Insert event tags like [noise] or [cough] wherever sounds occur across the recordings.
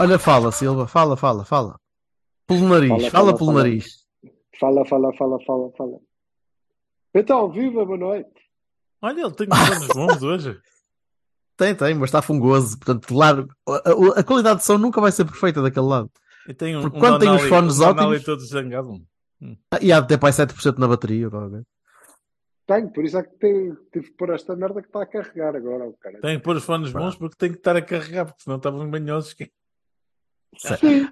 Olha, fala, Silva, fala, fala, fala. Pelo nariz, fala, Fala, fala, fala, pelo fala. nariz. Fala, fala, fala, fala, fala. Então, viva, boa noite. Olha, ele tem planos bons hoje. [laughs] Tem, tem, mas está fungoso. Portanto, claro, a, a- a qualidade de som nunca vai ser perfeita daquele lado. E tem um, Porque um quando tem os fones um ótimos- todo zangado. Ah, E há até para aí 7% na bateria. coisa. Tenho, por isso é que te- tive que pôr esta merda que está a carregar agora, o cara. Tem que pôr os fones bons porque tem que estar a carregar, porque senão estavam banhosos. Que... Sim.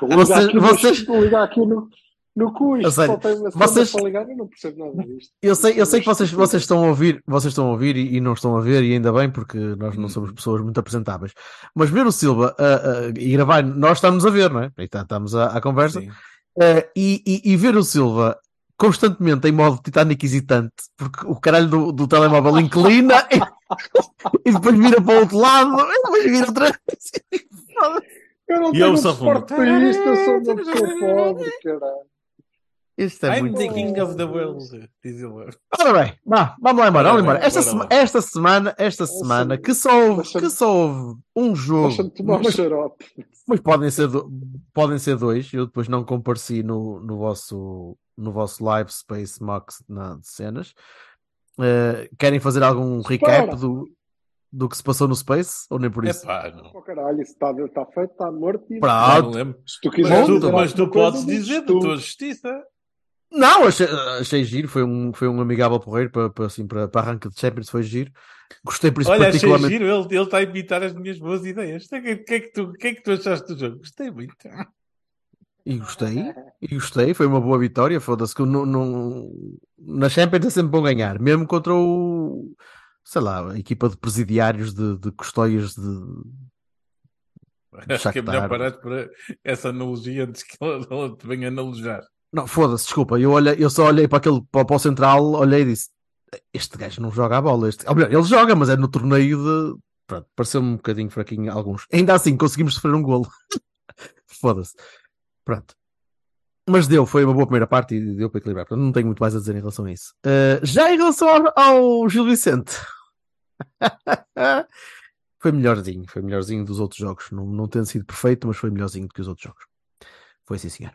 Vocês- vocês- vou ligar aqui no, no cu, Eu isto sei. Vocês- para ligar, eu não percebo nada disto. Eu sei, eu sei que vocês, vocês estão a ouvir, vocês estão a ouvir e, e não estão a ver, e ainda bem, porque nós não somos pessoas muito apresentáveis. Mas ver o Silva ah, ah, e gravar, nós estamos a ver, não é? E tá- estamos à, à conversa. Eh, e, e- e ver o Silva constantemente em modo Titanic hesitante, porque o caralho do, do telemóvel inclina [laughs] e, e depois vira para o outro lado, e depois vira outra vez. [laughs] Eu não E tenho eu um suporte para isto, eu sou uma pessoa pobre, caralho. Isto é I'm muito. the king of the world, diz ele. Ora bem, vá, vamos lá embora, vamos embora. Esta, sema- esta semana, esta semana, que só houve, que só houve um jogo, Deixa-me tomar um mas, xarope. mas podem, ser do- podem ser dois. Eu depois não compareci no, no, vosso, no vosso live Space Max na, de cenas. Eh, querem fazer algum recap Para. do, do que se passou no Space? Ou nem por É isso? pá, não. Oh, caralho, isso está, está feito, está morto. E... Pronto. não lembro. Se tu Mas quiseres tu, dizer mas tu alguma coisa, podes dizer da tu. tua justiça. Não, achei, achei giro. Foi um, foi um amigável porreiro para, para, assim, para, para arranque de Champions. Foi giro. Gostei por isso Olha, achei particularmente. giro, ele, ele está a imitar as minhas boas ideias. O que, é que, que, tu, que é que tu achaste do jogo? Gostei muito. E gostei, e gostei, foi uma boa vitória. Foda-se que no, no- na Champions é sempre bom ganhar, mesmo contra o sei lá, equipa de presidiários de, de custóias de. Acho que é melhor parar para essa analogia antes que ela, ela te venha analojar. Não, foda-se, desculpa, eu, olhei, eu só olhei para aquele para, para o central, olhei e disse: Este gajo não joga a bola. Este... Ou melhor, ele joga, mas é no torneio de. Pronto, pareceu-me um bocadinho fraquinho alguns. Ainda assim, conseguimos sofrer um golo. [laughs] foda-se. Pronto. Mas deu, foi uma boa primeira parte e deu para equilibrar. Portanto, não tenho muito mais a dizer em relação a isso. Uh, já em relação ao, ao Gil Vicente, [laughs] foi melhorzinho, foi melhorzinho dos outros jogos. Não, não tendo sido perfeito, mas foi melhorzinho do que os outros jogos. Foi sim, senhor.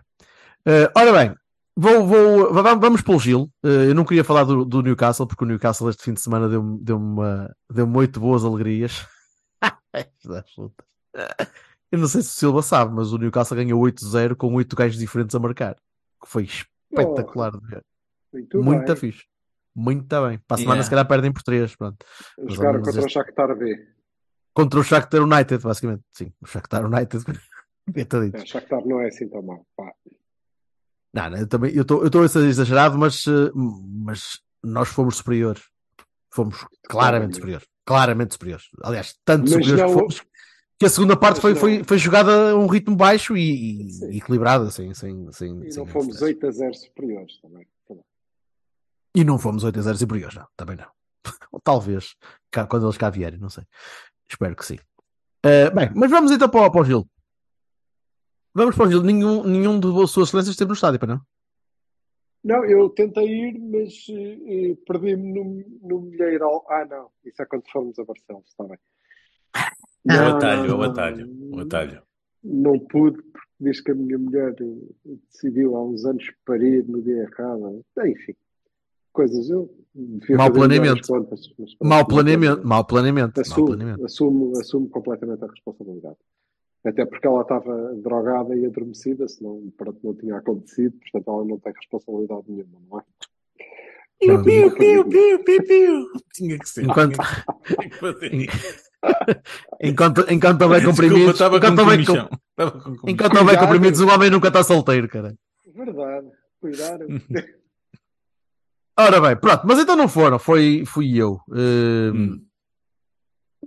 Uh, ora bem, vou, vou, va- vamos pelo Gil. Uh, eu não queria falar do, do Newcastle, porque o Newcastle este fim de semana deu-me deu uma, deu-me oito boas alegrias. [laughs] Eu não sei se o Silva sabe, mas o Newcastle ganhou 8-0 com 8 gajos diferentes a marcar. Que foi espetacular de ver. Muito, Muito fixe. Muito bem. Para a semana Yeah. se calhar perdem por 3. Pronto. Vamos contra o este- Shakhtar B. Contra o Shakhtar United, basicamente. Sim, o Shakhtar United. [laughs] É, Shakhtar não é assim tão mal. Pá. Não, não, eu também eu estou eu estou a ser exagerado, mas, eh, mas nós fomos superiores. Fomos claramente superiores. Claramente superiores. Aliás, tanto Mas superiores que não- fomos que a segunda parte mas foi, não- foi, foi jogada a um ritmo baixo e, e- Sim. e equilibrada, sem, sem, sem, E sem não fomos stress. 8 a 0 superiores também. E não fomos 8 a 0 superiores, não. Também não. [laughs] Ou talvez, cá- quando eles cá vierem, não sei. Espero que sim. Eh, bem, mas vamos então para, o- para o Gil. Vamos para o Gil. Nenhum, nenhum de suas excelências esteve no estádio, para não? Não, eu tentei ir, mas eh, perdi-me no, no Milheiral. Ah, não. Isso é quando fomos a Barcelos, está bem. O Não, atalho, não, o atalho, o atalho. Não pude, porque diz que a minha mulher eh, decidiu há uns anos parir no dia errado. Enfim, coisas. Eu melhor planeamento. as contas, mas não planeamento, mau planeamento, mau Assumo, planeamento. assumo, assumo completamente a responsabilidade. Até porque ela estava drogada e adormecida, senão pronto, não tinha acontecido, portanto ela não tem responsabilidade nenhuma, não é? Piu, piu, piu, piu, piu, piu. Tinha que ser. Enquanto-. [laughs] Enquanto, enquanto houver Desculpa, comprimidos, com enquanto houver, com- com enquanto houver Cuidado. comprimidos, o homem nunca está solteiro, cara. Verdade, cuidar. [laughs] Ora bem, pronto, mas então não foram, foi, fui eu. Uh, Hum.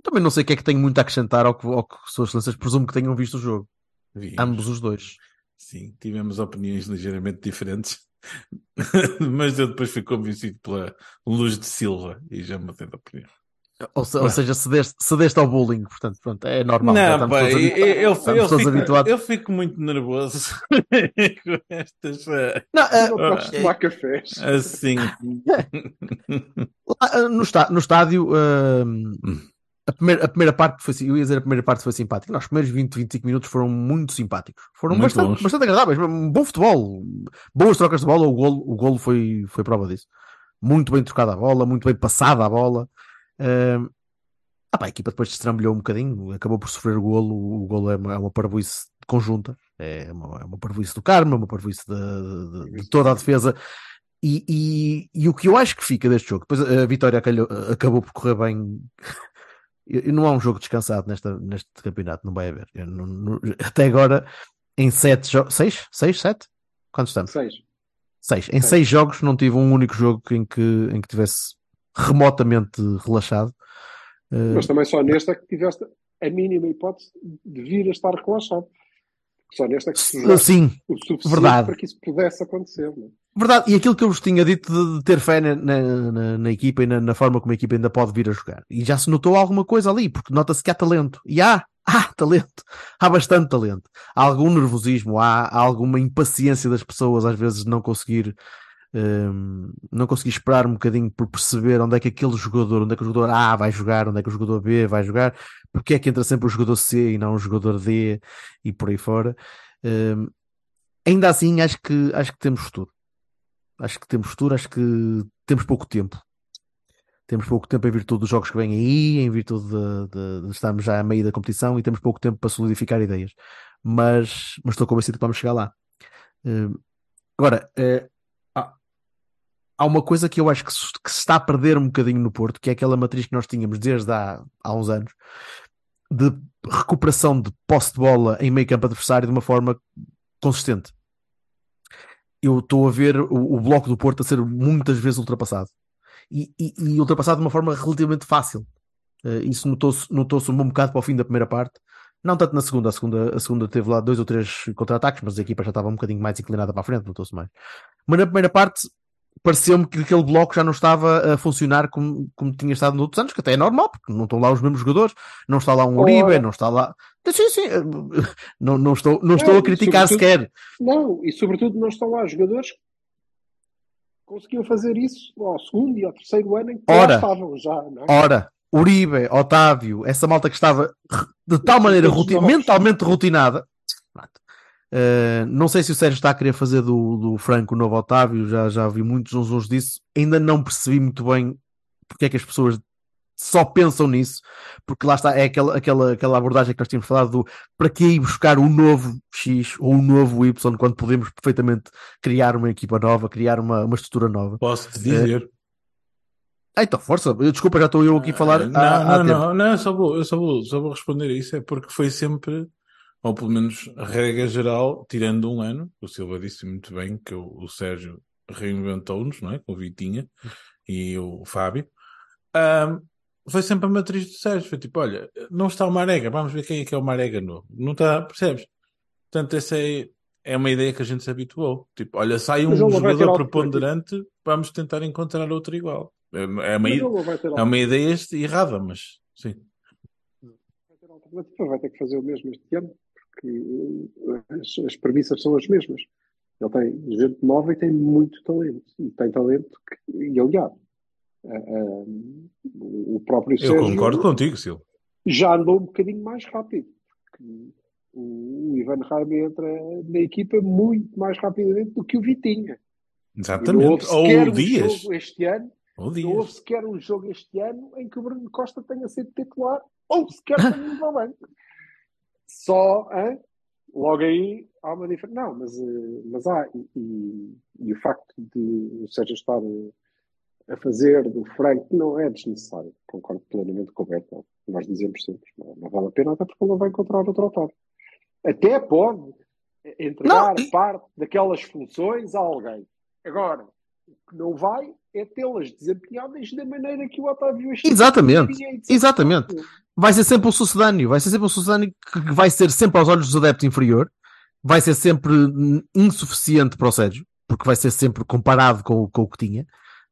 Também não sei o que é que tenho muito a acrescentar ao que, ao que Suas Excelências presumo que tenham visto o jogo. Vimos. Ambos os dois. Sim, tivemos opiniões ligeiramente diferentes. [laughs] Mas eu depois fui convencido pela Luz de Silva e já mudei de opinião. Ou, se- ou seja, cedeste, cedeste ao bullying, portanto, pronto, é normal. Não, estamos pá, todos eu, eu, eu, fico, habituados. eu fico muito nervoso [laughs] com estas. eh, Não, eh, Não podes tomar cafés. Assim. [laughs] lá, eh, no, está- no estádio, eh, a, primeira, a primeira parte foi, eu ia dizer a primeira parte foi simpática. Não, os primeiros 20, 25 minutos foram muito simpáticos. Foram Muito bastante, bons. bastante agradáveis. Um bom futebol, boas trocas de bola. O golo, o golo foi, foi prova disso. Muito bem trocada a bola, muito bem passada a bola. Ah, pá, a equipa depois destrambulhou um bocadinho, acabou por sofrer o golo. O golo é uma, é uma parvoíce conjunta, é uma, é uma parvoíce do Carmo, é uma parvoíce de, de- de toda a defesa. E, e- e o que eu acho que fica deste jogo, depois a vitória calhou- acabou por correr bem. Não há um jogo descansado nesta, neste campeonato, não vai haver. Não- não- até agora, em sete jogos, seis? Seis, sete? Quantos estamos? Seis. Seis. Em Seis. seis jogos não tive um único jogo em que, em que tivesse remotamente relaxado. Eh, Mas também só neste é que tiveste a mínima hipótese de vir a estar relaxado. Só neste é que jogaste sim, o suficiente verdade. para que isso pudesse acontecer. Não é? verdade. E aquilo que eu vos tinha dito de, de ter fé na, na- na- na equipa e na, na forma como a equipa ainda pode vir a jogar. E já se notou alguma coisa ali, porque nota-se que há talento. E há, há talento. [laughs] Há bastante talento. Há algum nervosismo, há, há alguma impaciência das pessoas às vezes de não conseguir. Não conseguir esperar um bocadinho por perceber onde é que aquele jogador, onde é que o jogador A vai jogar, onde é que o jogador B vai jogar, porque é que entra sempre o jogador C e não o jogador D e por aí fora. Hum, ainda assim, acho que, acho que temos futuro. Acho que temos futuro, acho que temos pouco tempo. Temos pouco tempo em virtude dos jogos que vêm aí, em virtude de, de- de estarmos já a meio da competição e temos pouco tempo para solidificar ideias. Mas, mas estou convencido que vamos chegar lá. Agora, há, há uma coisa que eu acho que se, que se está a perder um bocadinho no Porto, que é aquela matriz que nós tínhamos desde há, há uns anos, de recuperação de posse de bola em meio campo adversário de uma forma consistente. Eu estou a ver o, o bloco do Porto a ser muitas vezes ultrapassado. E, e- e ultrapassado de uma forma relativamente fácil. Eh, isso notou-se notou-se um bom bocado para o fim da primeira parte. Não tanto na segunda, a segunda, a segunda teve lá dois ou três contra-ataques, mas a equipa já estava um bocadinho mais inclinada para a frente, notou-se mais. Mas na primeira parte pareceu-me que aquele bloco já não estava a funcionar como, como tinha estado nos outros anos, que até é normal, porque não estão lá os mesmos jogadores, não está lá um Uribe, não está lá. Sim, sim, [laughs] não, não estou, não estou a criticar sobretudo- sequer. Não, e sobretudo não estão lá jogadores que conseguiam fazer isso ao segundo e ao terceiro ano em que Ora. estavam já. Não é? Ora, Uribe, Otávio, essa malta que estava de tal maneira mentalmente rotinada. Uh, não sei se o Sérgio está a querer fazer do, do Franco o novo Otávio, já, já vi muitos uns uns disso. Ainda não percebi muito bem porque é que as pessoas só pensam nisso, porque lá está, é aquela, aquela, aquela abordagem que nós tínhamos falado do para que ir buscar o novo X ou o novo Y quando podemos perfeitamente criar uma equipa nova, criar uma, uma estrutura nova. Posso-te dizer. Ah, então, força, desculpa, já estou eu aqui a falar. Ah, não, há- não, não, não, eu só vou, eu só vou, só vou responder a isso, é porque foi sempre, ou pelo menos a regra geral, tirando um ano, o Silva disse muito bem que o, o Sérgio reinventou-nos, não é? Com o Vitinha e o Fábio. Ahm, foi sempre a matriz do Sérgio, foi tipo, olha, não está o Marega, vamos ver quem é que é o Marega novo. Não está, percebes? Portanto, essa é, é uma ideia que a gente se habituou. Tipo, olha, sai um jogador preponderante, vamos tentar encontrar outro igual. É, é uma, é uma ideia errada, mas sim. vai ter alternativa, vai ter que fazer o mesmo este ano, eh, as, as premissas são as mesmas. Ele tem gente nova e tem muito talento. E tem talento que, e eh, eh, o próprio Eu Sérgio concordo contigo, Sil. já andou um bocadinho mais rápido. Porque o Ivan Raime entra na equipa muito mais rapidamente do que o Vitinha. Exatamente. Ou um Dias. jogo este ano Ou Não houve Dias. sequer um jogo este ano em que o Bruno Costa tenha sido titular ou sequer tenha ido ao banco. Só, hein? logo aí há uma diferença. Não, mas, eh, mas há. E, e- e o facto de o Sérgio estar eh, a fazer do Franco não é desnecessário. Concordo plenamente com o Berto. Nós dizemos sempre, não, não vale a pena, até porque ele não vai encontrar outro Otávio. Até pode entregar Não, parte daquelas funções a alguém. Agora, O que não vai é tê-las desempenhadas da maneira que o Otávio Exatamente, exatamente. Vai ser sempre um sucedâneo, vai ser sempre um sucedâneo que vai ser sempre aos olhos dos adeptos inferior, vai ser sempre insuficiente para o Sérgio, porque vai ser sempre comparado com, o- com o que tinha.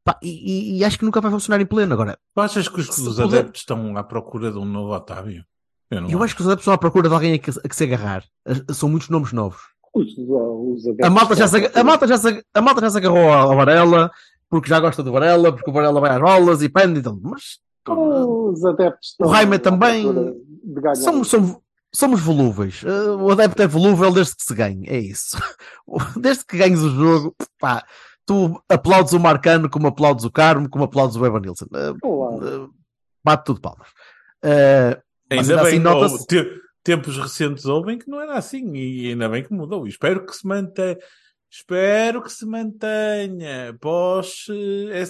Pá, e, e- acho que nunca vai funcionar em pleno. Agora, Tu achas que os, os puder- adeptos estão à procura de um novo Otávio? Eu não eu acho que os adeptos estão à procura de alguém a que, a que se agarrar. As- São muitos nomes novos. Os, os adeptos A malta já se, estão- a malta já se, a malta já se agarrou ao Varela, porque já gosta do Varela, porque o Varela vai às bolas e pende. Então, mas Os adeptos estão O Jaime à também- somos, somos, somos volúveis. Eh, o adepto é volúvel desde que se ganhe. É isso. [laughs] Desde que ganhes o jogo, pá, tu aplaudes o Marcano como aplaudes o Carmo, como aplaudes o Evanilson. Eh, Claro. eh, bate tudo palmas. Eh, mas Ainda ainda bem, assim ou te- tempos recentes ouvem que não era assim e ainda bem que mudou. E espero que se mantenha. Espero que se mantenha pós, eh,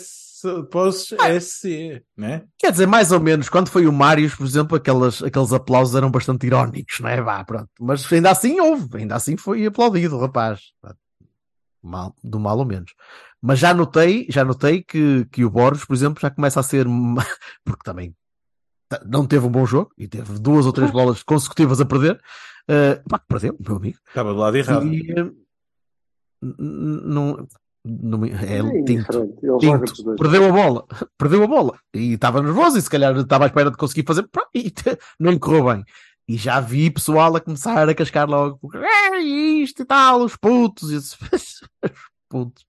S, pós Ah. SC, né? Quer dizer, mais ou menos, quando foi o Marius, por exemplo, aquelas, aqueles aplausos eram bastante irónicos, não é? Vá, pronto. Mas ainda assim houve, ainda assim foi aplaudido, rapaz. Mal, do mal ou menos. Mas já notei, já notei que, que o Borges, por exemplo, já começa a ser, [laughs] porque também ta- não teve um bom jogo e teve duas ou três bolas consecutivas a perder. Uh, pá, perdeu, meu amigo. Estava do lado errado. E, eh, não, é, É tinto. dois. perdeu a bola, [laughs] perdeu a bola e estava nervoso e se calhar estava à espera de conseguir fazer pá, e [laughs] não lhe correu bem. E já vi pessoal a começar a cascar logo, é isto e tal, os putos, e [laughs] os putos.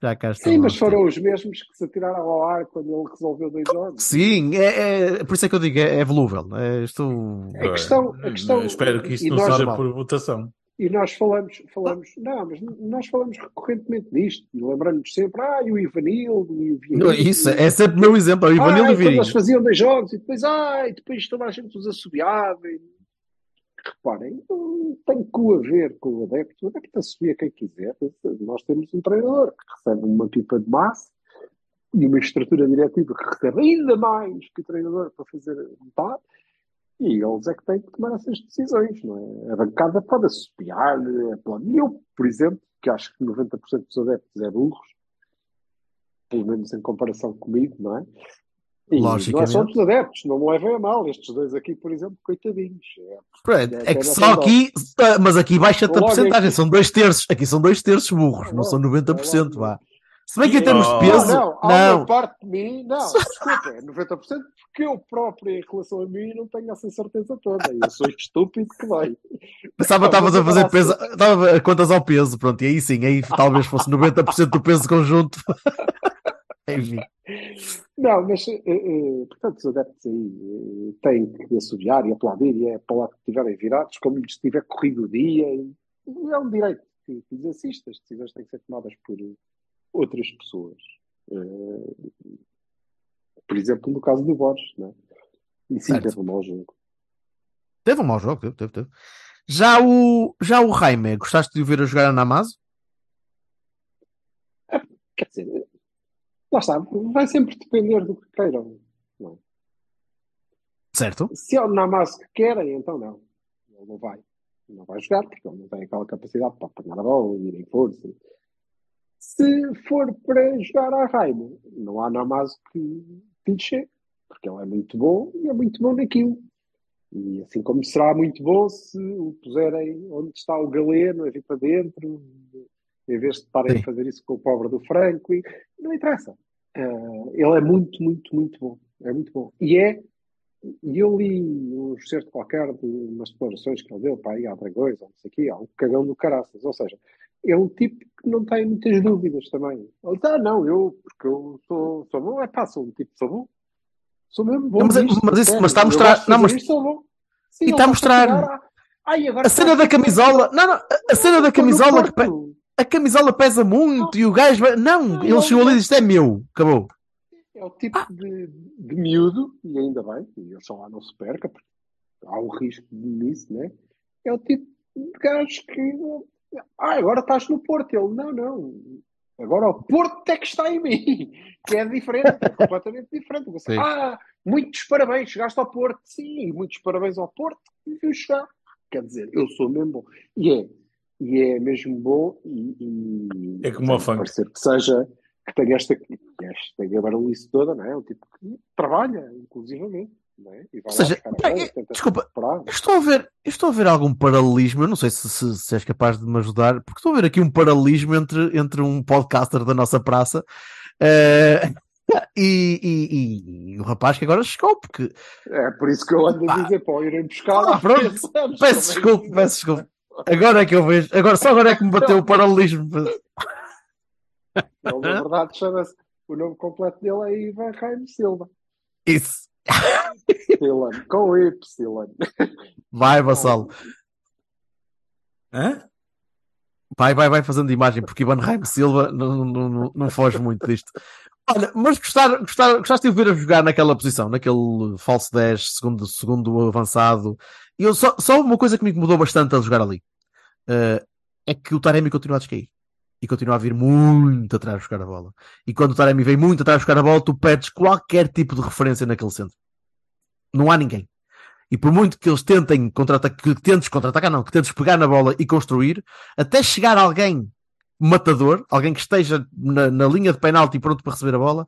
Já cá estão. Sim, mas foram os mesmos que se atiraram ao ar quando ele resolveu dois jogos. Sim, é, é- por isso é que eu digo, é, é volúvel. É, estou... A questão- a questão- Espero que isso e não seja por votação. E nós falamos, falamos, não, mas nós falamos recorrentemente disto e lembramos sempre, ah, e o Ivanildo e o. Não, Isso, é sempre o meu exemplo, é o Ivanildo ah, e e quando eles faziam dois jogos e depois, ah, e depois toda a gente os assobiava. E... Reparem, não tem que o haver com o adepto. O adepto assobia quem quiser. Nós temos um treinador que recebe uma pipa de massa e uma estrutura diretiva que recebe ainda mais que o treinador para fazer metade. E eles é que têm que tomar essas decisões, não é? A bancada pode assobiar, pode... Eu, por exemplo, que acho que 90% dos adeptos é burros, pelo menos em comparação comigo, não é? E não é só Logicamente. dos adeptos, não me levem a mal. Estes dois aqui, por exemplo, coitadinhos. É, é É que só aqui, mas aqui baixa-te a porcentagem, são dois terços, aqui são dois terços burros, não são 90%, logo. vá. Se bem que em termos de peso, Não, não, há não, uma parte de mim, não, [laughs] desculpa, é 90% porque eu próprio, em relação a mim, não tenho essa certeza toda. Eu sou estúpido que vai. pensava que estavas a fazer peso, estava a contas ao peso, pronto, e aí sim, aí [laughs] talvez fosse 90% do peso conjunto. [laughs] Enfim, Não, mas, eh, eh, portanto, os adeptos aí eh, têm que assobiar e aplaudir e é para lá que estiverem virados, como lhes tiver corrido o dia. E, e é um direito que, que lhes assiste. As decisões têm que ser tomadas por eh, outras pessoas. Eh, por exemplo, no caso do Borges, né? E sim, Certo. teve um mau jogo. teve um mau jogo, teve, teve, teve. Já o, já o Jaime, gostaste de o ver a jogar na Amazo? Quer dizer, lá está, vai sempre depender do que queiram. não é? Certo? Se é o Namas que querem, então não. Ele não vai. Não vai jogar, porque ele não tem aquela capacidade para apanhar a bola, ir em força. Se for para jogar a Raimo, não há Namas que que chegue, porque ele é muito bom e é muito bom naquilo. E assim como será muito bom se o puserem onde está o galeno, a vir para dentro, em vez de estarem a fazer isso com o pobre do Franco, e não interessa. Ah, ele é muito, muito, muito bom. É muito bom. E é e eu li um excerto qualquer de umas declarações que ele deu para aí há dragões, ou não sei o quê, há um cagão do caraças. Ou seja, é um tipo que não tem muitas dúvidas também. Ele diz, ah, não, eu, porque eu sou, sou bom, é pá, sou um tipo, sou bom. Sou mesmo bom. Não, mas mas isso- mas está a mostrar- não, mas- isto, sou bom. Sim, E está a mostrar- chegar a- Ai, A cena está da camisola, não, não, a- a cena da camisola que pe- a camisola pesa muito e o gajo vai... Não, Não, ele chegou ali e disse: é meu, acabou. É o tipo de, de miúdo, e ainda bem, e eu só lá não se perca, porque há um risco nisso, né? É o tipo de gajo que. Ah, agora estás no Porto. Ele, não, não. Agora o Porto é que está em mim, que é diferente, é completamente diferente. Você, [laughs] Sim. ah, muitos parabéns, chegaste ao Porto. Sim, muitos parabéns ao Porto, e viu chegar. Quer dizer, eu sou mesmo bom. E é, e é mesmo bom, e. e É como o funk. Parecer que seja que tem esta, esta barulhice toda, não é? Um tipo que trabalha, inclusivamente. É? E vai Ou seja, é- desculpa, Estou a ver, estou a ver algum paralelismo, eu não sei se, se- se és capaz de me ajudar, porque estou a ver aqui um paralelismo entre, entre um podcaster da nossa praça eh, [laughs] e, e- e- o rapaz que agora chegou, porque É por isso que eu ando a dizer, pô, irem buscar Ah, pronto. peço desculpa, peço desculpa. Agora é que eu vejo, agora, só agora é que me bateu o paralelismo. Ele, na verdade, chama-se. O nome completo dele é Ivan Jaime Silva. Isso, [laughs] Dylan, com Y. vai, Vassalo, Hã? vai, vai, vai fazendo imagem, porque Ivan Raim Silva não, não, não, não foge muito disto. Olha, mas gostar, gostar, gostaste de o ver a jogar naquela posição, naquele falso 10, segundo, segundo avançado. E eu só, só uma coisa que me incomodou bastante a jogar ali eh, é que o Taremi continua a descair e continua a vir muito atrás buscar a bola. E quando o Taremi vem muito atrás buscar a bola, tu pedes qualquer tipo de referência naquele centro. Não há ninguém. E por muito que eles tentem contra-atacar, que tentes contra-atacar, não, que tentes pegar na bola e construir, até chegar alguém matador, alguém que esteja na, na linha de penalti pronto para receber a bola,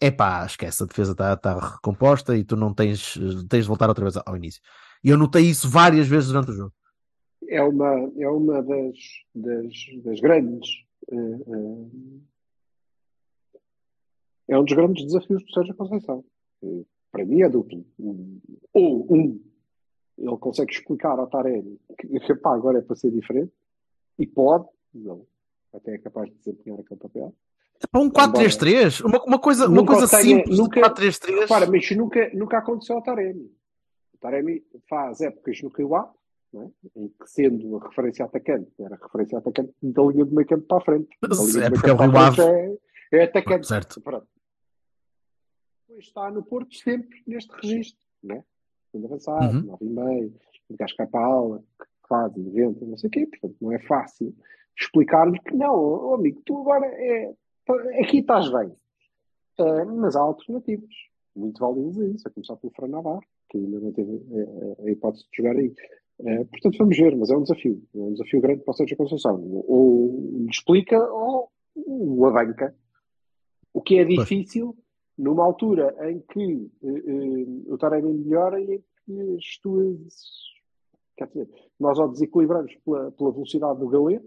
é pá, esquece, a defesa está tá recomposta e tu não tens, tens de voltar outra vez ao início. E eu notei isso várias vezes durante o jogo. É uma, é uma das, das, das grandes. eh, eh, é um dos grandes desafios do Sérgio Conceição. Para mim é duplo. Ou um, ele consegue explicar ao Taremi que [laughs] pá, agora é para ser diferente e pode, ele até é capaz de desempenhar aquele papel. Para um 4-3-3, uma, uma coisa, uma coisa tenha- simples nunca- de 4-3-3. Repara, mas nunca, nunca aconteceu ao Taremi. O Taremi faz épocas no Kaiwá, não é? em que sendo a referência atacante, era a referência atacante da linha do meio campo para a frente. Do É porque é o para Rio frente é, é atacante. Certo. Pronto. Está no Porto sempre neste registro, não é? Segundo avançado, Uhum. nove e meio, o gajo cai para a aula, faz, inventa, não sei o quê. Portanto, não é fácil explicar-lhe que não, ó, amigo, tu agora é, aqui estás bem. Eh, mas há alternativas muito válidas a isso, a começar pelo Fran Navarro, que ainda não teve eh, a hipótese de jogar aí. Eh, portanto, vamos ver, mas é um desafio. É um desafio grande para o Sérgio Conceição. Ou lhe explica ou o abanca. O que é difícil numa altura em que eh, eh, o Taremi melhora e em que as tuas. Quer dizer, nós ou desequilibramos pela, pela velocidade do Galeno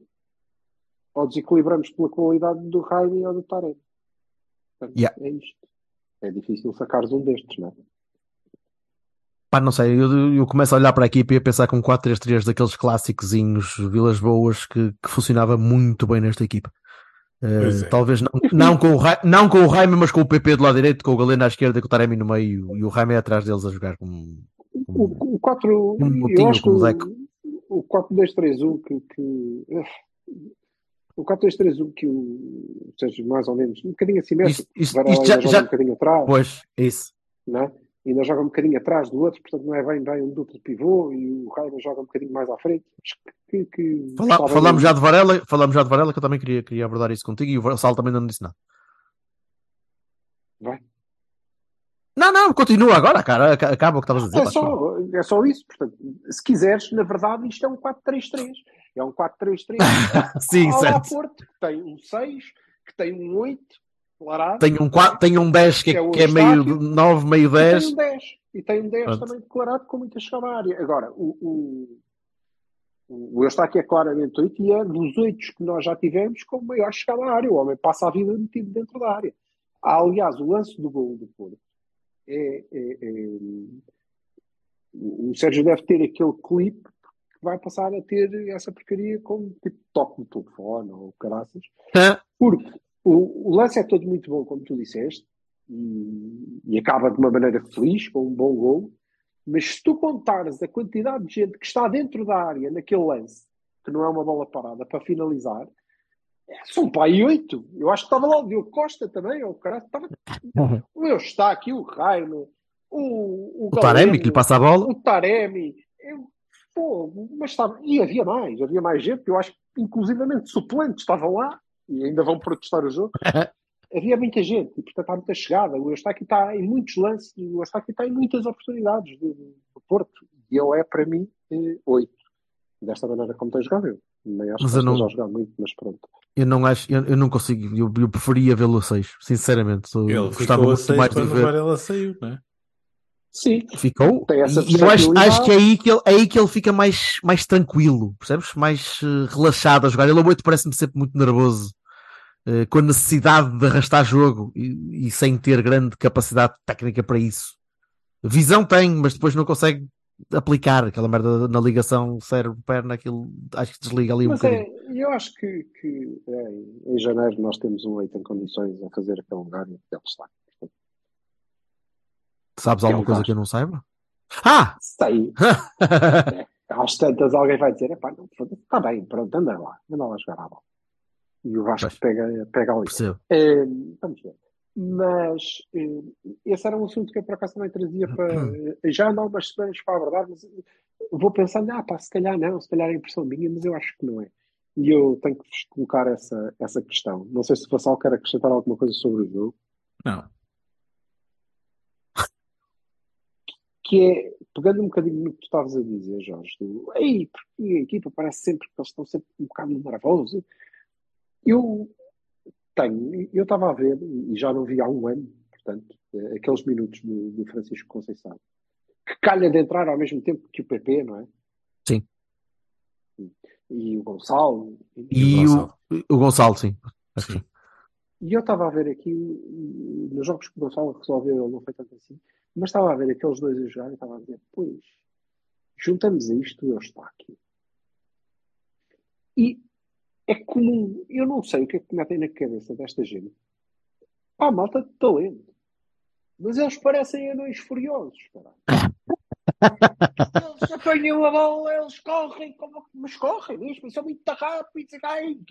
ou desequilibramos pela qualidade do Raimi ou do Taremi. Portanto, Yeah. É isto. É difícil sacares um destes, não é? Pá, não sei, eu, eu começo a olhar para a equipa e a pensar com 4-3-3 daqueles clássicozinhos Vilas Boas que, que funcionava muito bem nesta equipa. Eh, é. Talvez não, não, com o Ra- não com o Raime, mas com o PP do lado direito, com o Galeno à esquerda e com o Taremi no meio e o Raime atrás deles a jogar com. O, o 4, Um eu acho que com o o, o 4-2-3-1 que, que o 4-2-3-1 que o Sérgio mais ou menos um bocadinho assimétrico, Isto- isto- Varela isto já- já- um bocadinho atrás, Pois, é isso. não é? Ainda joga um bocadinho atrás do outro, portanto não é bem, bem um duplo pivô e o Raima joga um bocadinho mais à frente. Que, que Fala- falamos já de Varela, falamos já de Varela, que eu também queria, queria abordar isso contigo e o Sal também não disse nada. Vai. Não, não, continua agora, cara. aca- Acaba o que estavas a dizer. É só, é só isso, portanto, se quiseres, na verdade, isto é um 4-3-3. É um 4-3-3 [laughs] Sim, certo. Porto, que tem um 6, que tem um 8, declarado. Tem um, 4, tem um 10 que é é, que é meio Eustáquio. 9, meio E tem 10. um 10. E tem um 10 Pronto. também declarado com muita área. Agora, o, o, o Eustáquio é claramente 8 e é dos 8 que nós já tivemos com maior chegada à área. O homem passa a vida metido dentro da área. Há, aliás, o lance do gol do Porto é, é- é- o Sérgio deve ter aquele clipe que vai passar a ter essa porcaria como tipo toque no telefone ou caraças. Porque o, o lance é todo muito bom, como tu disseste, e, e acaba de uma maneira feliz, com um bom gol. Mas se tu contares a quantidade de gente que está dentro da área naquele lance, que não é uma bola parada, para finalizar, é, são aí oito. Eu acho que estava lá o Diogo Costa também, ou o cara estava. [laughs] O eu está aqui, o Raino, o, O Taremi, Galeno, que lhe passa a bola. o Taremi. Eu, pô, mas estava. E havia mais, havia mais gente. Eu acho que, inclusivamente, suplentes estavam lá e ainda vão protestar o jogo. [laughs] havia muita gente e, portanto, há muita chegada. O Eustáquio está em muitos lances o Eustáquio está em muitas oportunidades do, do Porto. E ele é, para mim, eh, oito. Desta maneira como tem jogado eu. Nem acho Mas que eu não- esteja a jogar muito, mas pronto. Eu não acho, eu, eu não consigo, eu, eu preferia vê-lo a 6, sinceramente. Eu Ele gostava muito 6 mais de ver. Varela saiu, não é? Sim, Ficou? Tem essa E eu acho, acho que é aí que ele, é aí que ele fica mais, mais tranquilo, percebes? Mais eh, relaxado a jogar. Ele, o 8, parece-me sempre muito nervoso, eh, com a necessidade de arrastar jogo e, e sem ter grande capacidade técnica para isso. Visão tem, mas depois não consegue aplicar aquela merda na ligação cérebro-perna, aquilo acho que desliga ali um mas bocadinho. é, eu acho que, que é, em janeiro nós temos um leite em condições a fazer aquele lugar e ele está. Sabes é alguma um coisa que eu não saiba? Ah! Sei. [laughs] Às tantas alguém vai dizer, epá, não, está bem, pronto, anda lá, anda lá jogar à bola. E o Vasco Pois. pega, pega ali. Percebo. Eh, vamos ver. Mas eh, esse era um assunto que eu por acaso também trazia para. [clears throat] Já ando há umas semanas para abordar, mas vou pensando, ah pá, se calhar não, se calhar é impressão minha, mas eu acho que não é. E eu tenho que vos colocar essa, essa questão. Não sei se o Vassal quer acrescentar alguma coisa sobre o jogo, Não. Que é, pegando um bocadinho no que tu estavas a dizer, Jorge, do, ei, porque a equipa parece sempre que eles estão sempre um bocado nervosos. Eu tenho, eu estava a ver, e já não vi há um ano, portanto, eh, aqueles minutos do, do Francisco Conceição, que calha de entrar ao mesmo tempo que o PP, não é? Sim. E o Gonçalo. E o, o Gonçalo, sim. Acho que Sim. sim. E eu estava a ver aqui, e nos jogos que o Gonçalo resolveu, ele não foi tanto assim, mas estava a ver aqueles dois a jogar e estava a dizer, pois, juntamos a isto o Eustáquio. E é comum, eu não sei o que é que metem na cabeça desta gente. Pá, malta de talento. Mas eles parecem anões furiosos, caralho. Eles apanham a bola, eles correm, como, mas correm mesmo, são muito rápidos,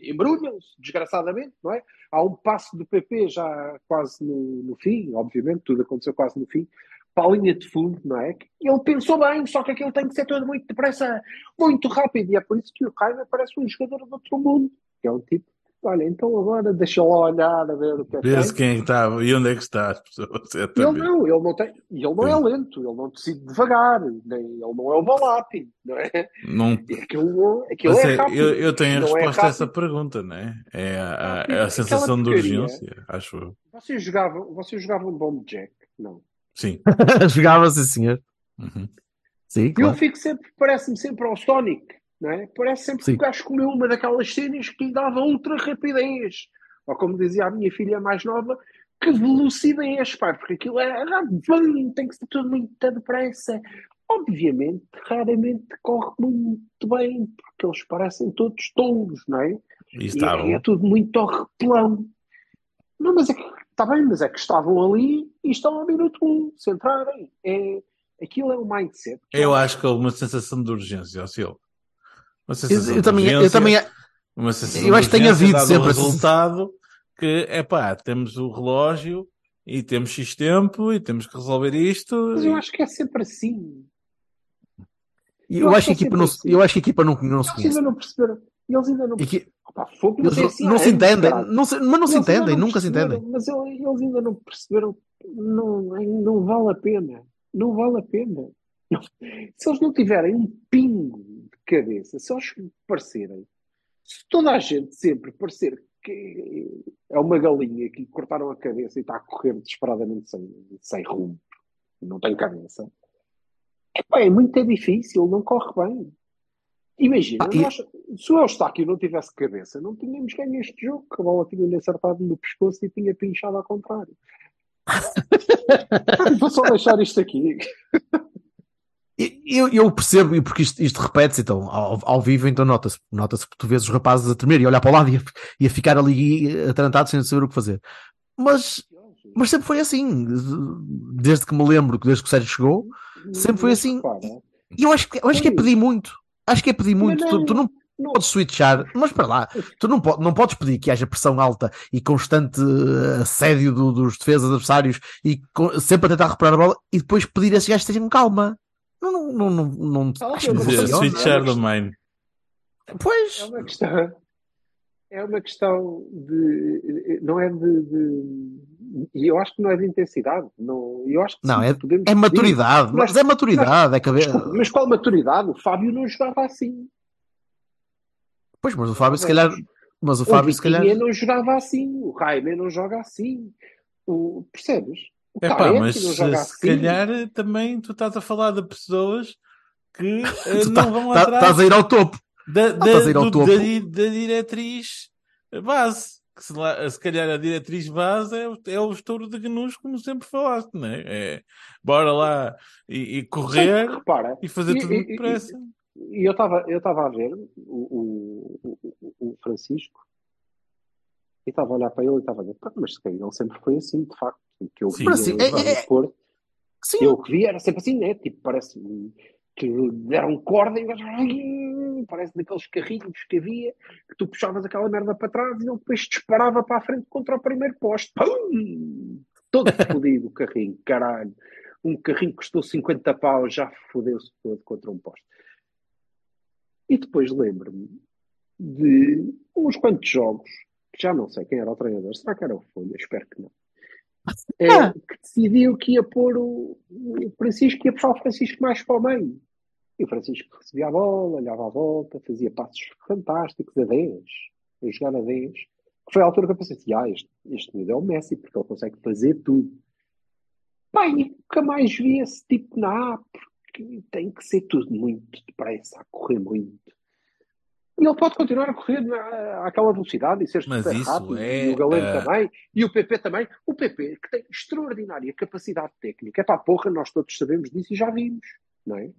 embrulham-se, desgraçadamente, não é? Há um passo do PP já quase no, no fim, obviamente, tudo aconteceu quase no fim, para a linha de fundo, não é? Ele pensou bem, só que aquilo tem que ser todo muito depressa, muito rápido, e é por isso que o Raiva parece um jogador de outro mundo, que é um tipo, olha, então agora deixa lá olhar a ver o que é que Vê-se quem é que está e onde é que está as pessoas. [laughs] Ele Exatamente. não, ele não tem, ele não é lento, ele não decide devagar, nem, ele não é o Balati, não é? Não, Aquilo, aquilo é é, rápido. eu, eu tenho a é resposta a essa pergunta, não é? É a, a- é a sensação de urgência, acho eu. Vocês jogavam, vocês jogavam Bomb Jack? Não. Sim. [laughs] Jogava, sim, senhor. Uhum. Sim, E eu claro. fico sempre, parece-me sempre ao Sonic, não é? Parece sempre Sim. que o gajo comeu uma daquelas cenas que lhe dava ultra rapidez. Ou como dizia a minha filha mais nova, que velocidez, pá, porque aquilo é rápido, tem que ser tudo muito depressa. Obviamente, raramente corre muito bem, porque eles parecem todos tolos, não é? E E é, é tudo muito ao repelão. Não, mas é que está bem, mas é que estavam ali e estão ao minuto um, se entrarem. É, aquilo é o mindset. Eu acho que houve uma sensação de urgência, ó Silvio. Uma sensação Eu, eu de também, eu urgência, também, uma sensação eu acho que tem havido sempre o essa- resultado que, é pá, temos o relógio e temos X tempo e temos que resolver isto. Mas e- eu acho que é sempre assim. eu, Eu acho que a acho que é equipa não, sempre assim. eu acho que a equipa não, não se conhece. não perceberam. Eles ainda não E que- Opa, fogo, eles é não, assim há não se anos, entendem, não se- mas não se entendem, não nunca se entendem. Mas ele- eles ainda não perceberam. Não, não vale a pena. Não vale a pena. Não. [laughs] Se eles não tiverem um pingo de cabeça, se eles parecerem, se toda a gente sempre parecer que é uma galinha que lhe cortaram a cabeça e está a correr desesperadamente sem, sem rumo, não tem cabeça, epá, é muito difícil, não corre bem. Imagina, Ah, e- nós, se o Eustáquio não tivesse cabeça, não tínhamos ganho este jogo, que a bola tinha-lhe acertado no pescoço e tinha pinchado ao contrário. [laughs] Vou só deixar isto aqui. E- Eu, eu percebo, e porque isto, isto repete-se, então, ao, ao vivo, então nota-se. Nota-se que tu vês os rapazes a tremer e olhar para o lado e a, e a ficar ali atarantados sem saber o que fazer. Mas, mas sempre foi assim. Desde que me lembro, que desde que o Sérgio chegou, sempre foi assim. E eu acho, que- eu acho que é pedir muito. Acho que é pedir muito. Mas Tu, não- tu não não- podes switchar, mas para lá, tu não, po- não podes pedir que haja pressão alta e constante eh, assédio do- dos defesas adversários e sempre a tentar recuperar a bola e depois pedir a esses gajos que estejam calma. Não, não, não, não, não Ah, acho que não funciona. Switchar do main. Pois, É uma questão. É uma questão de. Não é de. de- e eu acho que não é de intensidade. Não, eu acho que Não, sim, é- podemos é maturidade, Nós- mas é maturidade, é caber. Desculpa, mas qual maturidade? O Fábio não jogava assim. Pois, mas o Fábio, se calhar. Mas o Fábio, o se calhar. Não jogava assim, o Jaime não joga assim. O, percebes? O É pá, Tarek mas não se, joga se assim. calhar também tu estás a falar de pessoas que eh, [laughs] Tu não tá- vão tá- atrás Estás a ir ao topo. da, da, estás a ir ao do- topo. da da diretriz base. Que se, lá- se calhar a diretriz base é, o- é o estouro de gnus, como sempre falaste, não é? É, bora lá e, e correr Sim, repara, e fazer e- tudo e- muito e- depressa. E eu estava eu estava a ver o, o, o, o Francisco e estava a olhar para ele e estava a dizer, "Pá, mas se calhar ele sempre foi assim, de facto. O que eu Sim, vi no- é- é- Porto, Sim, eu que vi era sempre assim, né? Tipo, parece que deram corda e parece daqueles carrinhos que havia que tu puxavas aquela merda para trás e ele depois disparava para a frente contra o primeiro poste. Pum! Todo fodido o carrinho, caralho. Um carrinho que custou 50 paus já fodeu-se todo contra um poste. E depois lembro-me de uns quantos jogos, já não sei quem era o treinador, será que era o Folha? Espero que não. É, Ah. que decidiu que ia pôr o, o Francisco, ia puxar o Francisco mais para o meio. E o Francisco recebia a bola, olhava à volta, fazia passos fantásticos a 10, a jogar a 10. Que foi a altura que eu pensei assim, ah, este, este miúdo é o Messi, porque ele consegue fazer tudo. Pai, nunca mais vi esse tipo na A, porque tem que ser tudo muito depressa, a correr muito. E ele pode continuar a correr na- àquela velocidade e ser Mas super isso rápido, é, e o Galeno ah, também, e o PP também. O PP, que tem extraordinária capacidade técnica, é para a porra, nós todos sabemos disso e já vimos, não é?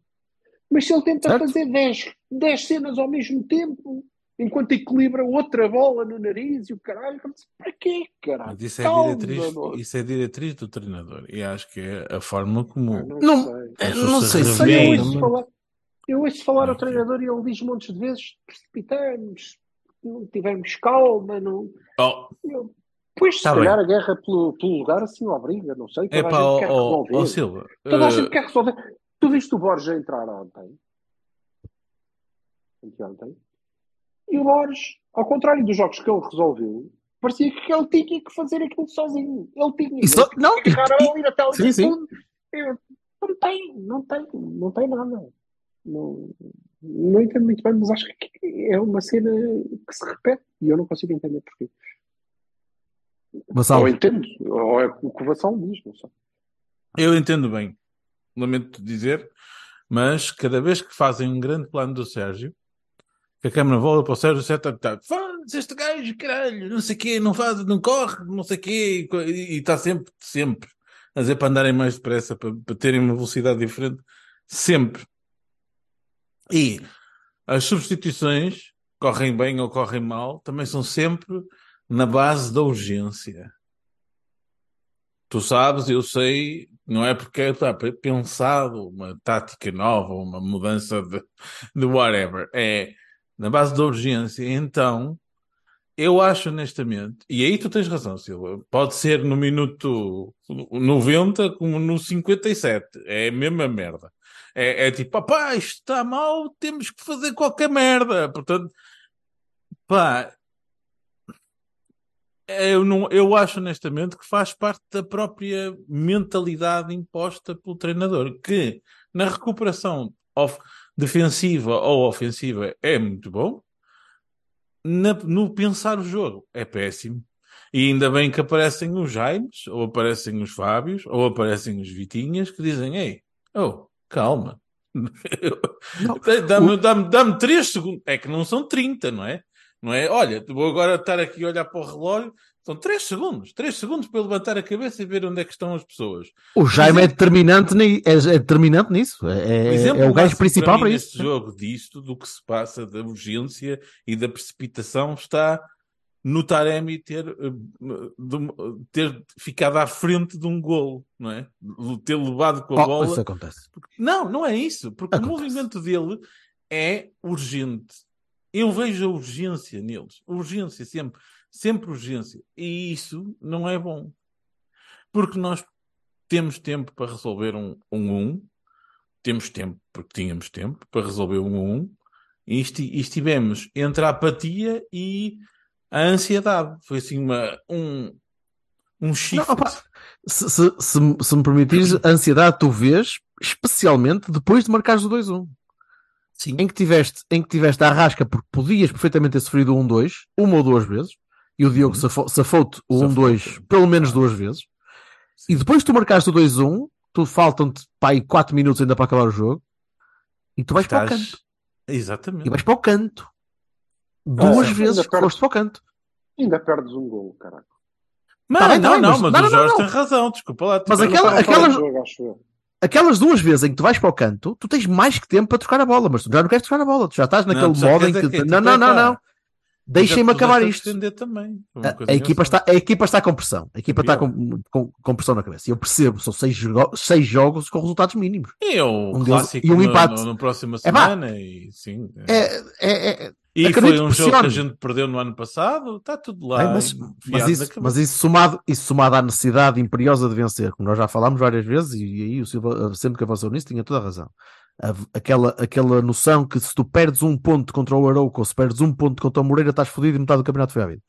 Mas se ele tenta Certo. fazer 10, 10 cenas ao mesmo tempo, enquanto equilibra outra bola no nariz e o caralho, para quê, caralho? Mas isso é, Calma, diretriz, amor. isso é diretriz do treinador. E acho que é a forma como. Ah, não, Não- sei. é, Isso não se sei se ouço não- falar, eu ouço falar ao treinador e ele diz montes de vezes: precipitamos, não tivemos calma, não. Oh, Eu, pois, se Tá calhar a guerra pelo, pelo lugar assim obriga, não sei. Toda é a gente quer ó- resolver. ó, Silva. Toda a eh, gente quer resolver. Tu viste o Borges entrar ontem? Anteontem. E o Borges, ao contrário dos jogos que ele resolveu, parecia que ele tinha que fazer aquilo sozinho. Ele tinha ele não, tinha que agarrar e- ali na tela sim. Eu- Não tem, não tem, não tem nada. Não, não entendo muito bem, mas acho que é uma cena que se repete e eu não consigo entender porquê. Vassal, Ou entendo, ou é o que o Vassal diz, não sei. Eu entendo bem, lamento dizer, mas cada vez que fazem um grande plano do Sérgio, que a câmera volta para o Sérgio, o Sérgio está, faz este gajo, caralho, não sei o quê, não faz, não corre, não sei o quê, e e está sempre, sempre a dizer para andarem mais depressa, para, para terem uma velocidade diferente, sempre. E as substituições, correm bem ou correm mal, também são sempre na base da urgência. Tu sabes, eu sei, não é porque está pensado uma tática nova, uma mudança de, de whatever. É na base da urgência. Então, eu acho honestamente, e aí tu tens razão, Silva, pode ser no minuto 90 como no 57. É a mesma merda. É, é tipo, papá, isto está mal, temos que fazer qualquer merda. Portanto, pá, eu, não, eu acho honestamente que faz parte da própria mentalidade imposta pelo treinador, que na recuperação defensiva ou ofensiva é muito bom, na- no pensar o jogo é péssimo. E ainda bem que aparecem os Jaimes, ou aparecem os Fábios, ou aparecem os Vitinhas, que dizem: Ei, oh, calma. [laughs] Dá-me dá dá três segundos. É que não são 30, não é? Não é? Olha, vou agora estar aqui a olhar para o relógio. São 3 segundos. 3 segundos para levantar a cabeça e ver onde é que estão as pessoas. o Jaime é determinante, é, é determinante nisso. É, é- O exemplo é o gajo principal para mim isso. neste jogo disto, do que se passa, da urgência e da precipitação, está no Taremi ter, eh, ter ficado à frente de um golo, não é? Ter levado com a Oh, bola. isso acontece. Não, não é isso, porque Acontece. o movimento dele é urgente. Eu vejo a urgência neles. Urgência, sempre. Sempre urgência. E isso não é bom. Porque nós temos tempo para resolver um 1 um, um, temos tempo, porque tínhamos tempo para resolver um 1 um, esti- e estivemos entre a apatia e a ansiedade. Foi assim uma, um, um shift. Não, Se, se, se, se me permitires, a ansiedade tu vês, especialmente depois de marcares o 2-1. Sim. em que tiveste, em que tiveste a arrasca porque podias perfeitamente ter sofrido um 2 uma ou duas vezes, e o Diogo Uhum. safou- safou-te o Safou-te. 1-2 pelo menos duas vezes, e depois tu marcaste o 2-1, tu faltam-te pá, aí 4 minutos ainda para acabar o jogo, e tu vais para o Estás- canto. Exatamente. E vais para o canto. Duas Ah, vezes perdes. foste para o canto. Ainda perdes um gol, caralho. Mas, Tá bem, tá não, bem, não, mas- mas, não, o não, Jorge não. tem razão, desculpa lá. Mas aquela- Não, aquelas- jogo. Aquelas duas vezes em que tu vais para o canto, tu tens mais que tempo para trocar a bola, mas tu já não queres trocar a bola, tu já estás naquele já modo em que. é que- não, não, não, epá, não. Deixem-me já acabar isto. A, a equipa está, a equipa está com pressão. A equipa está Pior. com, com, com pressão na cabeça. Eu percebo, são seis, jo- seis jogos com resultados mínimos. E é o Um deles- clássico e um no- empate. no, no próxima É pá. semana. e, sim, é. É, é, é- e acredito foi um que jogo que a gente perdeu no ano passado. Está tudo lá. Ai, mas, mas, isso, mas isso, somado, isso somado à necessidade imperiosa de vencer, como nós já falámos várias vezes, e, aí o Silva sempre que avançou nisso tinha toda a razão. A- aquela, aquela noção que se tu perdes um ponto contra o Arauco ou se perdes um ponto contra o Moreira, estás fodido e metade do campeonato foi à vida.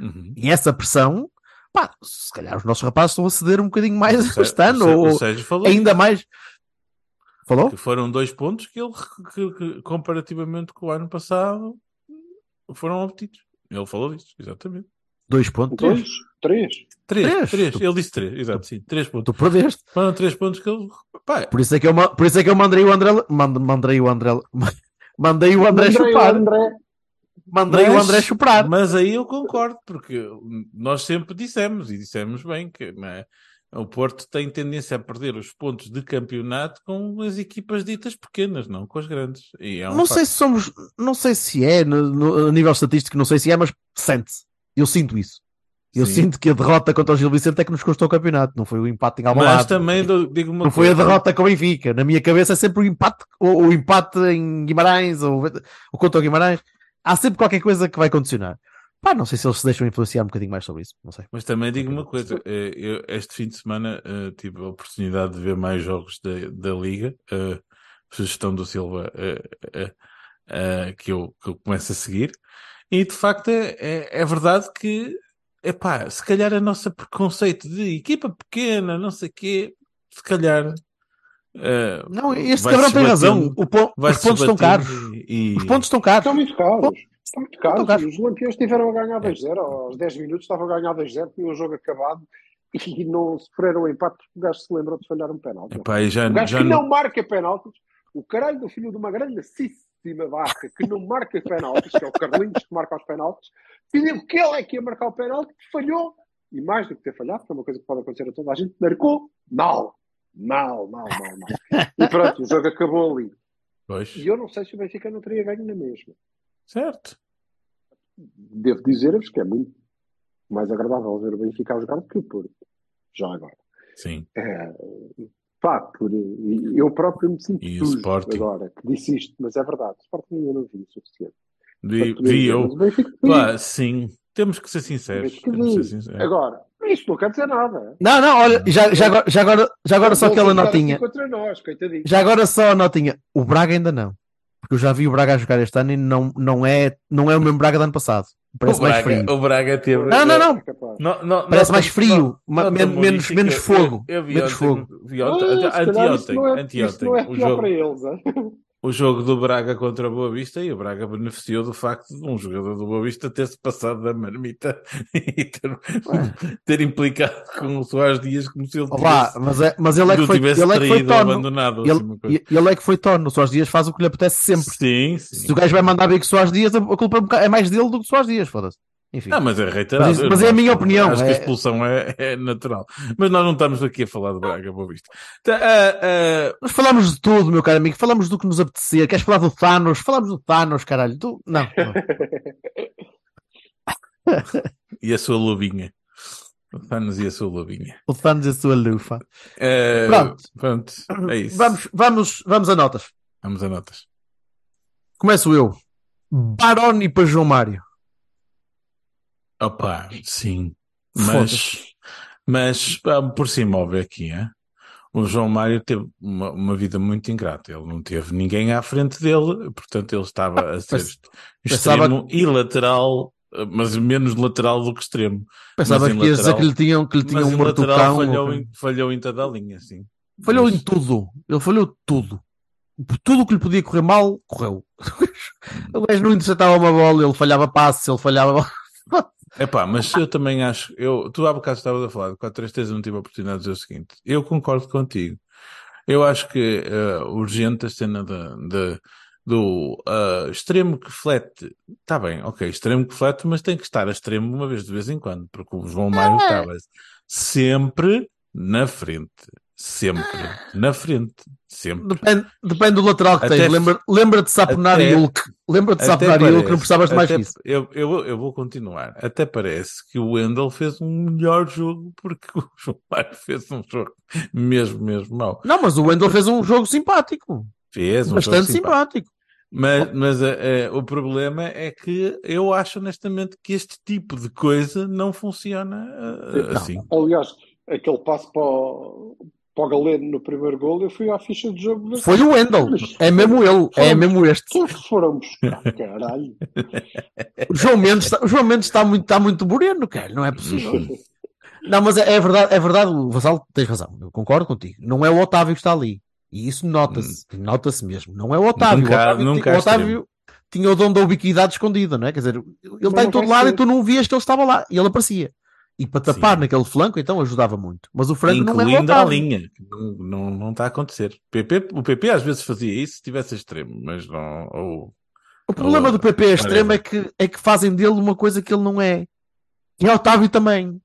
Uhum. E essa pressão, pá, se calhar os nossos rapazes estão a ceder um bocadinho mais Sé- este ano, ou falou ainda mais. Falou? que foram dois pontos que ele, que- que, comparativamente com o ano passado, foram obtidos. Ele falou disso, exatamente. Dois pontos. Dois, três. Três, Três? três. Tu- Ele disse três, exato, sim. Três pontos. Tu perdeste. Foram três pontos que ele. Pá, Por isso é que eu, por isso é que eu mandei o André. mand- Mandei o André. Mandei o André chupar. André. Mandei o André chupar. Mas aí eu concordo, porque nós sempre dissemos, e dissemos bem, que não é? O Porto tem tendência a perder os pontos de campeonato com as equipas ditas pequenas, não com as grandes. É um não facto. sei se somos. Não sei se é, no, no- a nível estatístico, não sei se é, mas sente-se. Eu sinto isso. Eu Sim. sinto que a derrota contra o Gil Vicente é que nos custou o campeonato. Não foi o empate em Alvalade. Mas também digo uma Não foi a coisa. derrota com o Benfica. Na minha cabeça é sempre o empate, ou o empate em Guimarães, ou, ou contra o Guimarães. Há sempre qualquer coisa que vai condicionar. Pá, não sei se eles se deixam influenciar um bocadinho mais sobre isso. Não sei. Mas também digo uma coisa, eh, eu este fim de semana eh, tive a oportunidade de ver mais jogos da, da Liga, eh, sugestão do Silva eh, que, eu, que eu começo a seguir, e de facto é, é, é verdade que, epá, se calhar a nossa preconceito de equipa pequena, não sei o quê, se calhar... eh, Não, este cabrão tem razão. batendo- O pon- os pontos estão caros. E, Os pontos estão caros. Estão muito caros. Estão muito caros. Os Lampiões tiveram a ganhar 2-0. Aos 10 minutos estavam a ganhar 2-0. Tinha o jogo acabado. [laughs] E não sofreram o empate porque o gajo se lembrou de falhar um penalti. epá, já, O gajo já que não- não marca penaltis, o caralho do filho de uma grandíssima vaca que não marca penaltis, que é o Carlinhos que marca os penaltis, decidiu que ele é que ia marcar o penalti, falhou, e mais do que ter falhado, que é uma coisa que pode acontecer a toda a gente, marcou mal. Mal, mal, mal, mal. E pronto, o jogo acabou ali. Pois, E eu não sei se o Benfica não teria ganho na mesma. Certo. Devo dizer-vos que é muito mais agradável ver o Benfica a jogar do que o Porto. Já agora. Sim. É, pá, por, eu próprio me sinto E o sujo Sporting? agora que disse isto, mas é verdade. O Sporting eu não vi o suficiente. Vi, vi eu. Pá, sim. Temos que ser sinceros. Benfica Temos que ser sinceros. Agora, isto não quer dizer nada. Não, não, olha, já, já, agora, já agora, já agora só aquela notinha. Nós. Já agora só a notinha. O Braga ainda não. Porque eu já vi o Braga a jogar este ano e não, não, é, não é o mesmo Braga do ano passado. Parece o, mais Braga, frio. o Braga teve. Não, não, não. É. Não, não, Parece não, mais frio, não, men- não, menos- menos fogo, Eu, eu vi menos ontem, fogo. Vi ontem, Ah, calhar isso anteontem, não é, anteontem, não é o, pior jogo, para eles. O jogo do Braga contra a Boa Vista e o Braga beneficiou do facto de um jogador do Boa Vista ter-se passado da marmita [laughs] e ter, ter implicado com o Soares Dias como se ele Olá, tivesse, mas, é, mas ele é que foi, tivesse ele é que foi tono. abandonado. assim. Ele, ele é que foi tono. O Soares Dias faz o que lhe apetece sempre. Sim, Se sim. o gajo vai mandar bem com o Soares Dias, a culpa é é mais dele do que o Soares Dias, foda-se. Enfim. Não, mas é reiterado. Mas mas é a minha que- opinião, Acho que é- a expulsão é, é natural. Mas nós não estamos aqui a falar de Braga, Boa Vista. Tá, ah, ah, Nós falamos de tudo, meu caro amigo. Falamos do que nos apetecer. Queres falar do Thanos? Falamos do Thanos, caralho. Tu... Não. [laughs] e a sua luvinha. O Thanos e a sua luvinha. O Thanos e a sua lufa. Eh, Pronto. pronto, é isso. Vamos, vamos, vamos a notas. Vamos a notas. Começo eu. Baroni para João Mário. Opa, sim. Mas, mas por cima, óbvio aqui, hein? o João Mário teve uma, uma vida muito ingrata. Ele não teve ninguém à frente dele, portanto ele estava a ser Pens- pensava extremo e lateral, mas menos lateral do que extremo. Pensava que ias dizer lateral- que lhe tinham, que lhe tinham o lateral falhou, ou- em, falhou em toda a linha, sim. Falhou Mas- em tudo. Ele falhou tudo. tudo o que lhe podia correr mal, correu. [laughs] O gajo não interceptava uma bola, ele falhava passes, ele falhava. [laughs] Epá, mas eu também acho, eu, tu há bocado estavas a falar de 4-3-3 eu não tive a oportunidade de dizer o seguinte, eu concordo contigo. Eu acho que é urgente a cena de, de- do ah, extremo que flete. Está bem, ok, extremo que flete, mas tem que estar a extremo uma vez de vez em quando, porque o João Mário estava sempre na frente. Sempre na frente. Sempre. Depende, depende do lateral que Até- tens. Lembra- Lembra-te de Saponar e Hulk. Lembra-te de Saponar e Hulk, não precisavas de mais até- que isso. Eu, eu, eu vou continuar. Até parece que o Wendel fez um melhor jogo porque [laughs] o João Mário fez um jogo mesmo, mesmo mau. Não, mas o Wendel fez um jogo simpático. Fez um Bastante jogo simpático. simpático. Mas, mas eh, eh, o problema é que eu acho honestamente que este tipo de coisa não funciona eh, Não. assim. Aliás, aquele passo para o, para o Galeno no primeiro gol, eu fui à ficha de jogo Foi o Wendel. É mesmo ele. É mesmo este. quem foram buscar, caralho. O [laughs] João Mendes está, o João Mendes está muito, está muito moreno, cara. Não é possível. Não, mas é, é verdade, é verdade, o Vassal tens razão. Eu concordo contigo. Não é o Otávio que está ali. E isso nota-se. Nota-se mesmo. Não é o Otávio. Nunca- o Otávio, nunca o há Otávio tinha o dom da ubiquidade escondida, não é? Quer dizer, ele está em todo lado ser. e tu não vias que ele estava lá. E ele aparecia. E para tapar Sim. naquele flanco, então ajudava muito. Mas o Franco não é Incluindo a Otávio. linha, que não, não, não está a acontecer. PP, o PP às vezes fazia isso se tivesse extremo, mas não. Ou, O problema Ou- do PP extremo é que, é que fazem dele uma coisa que ele não é. E é Otávio também.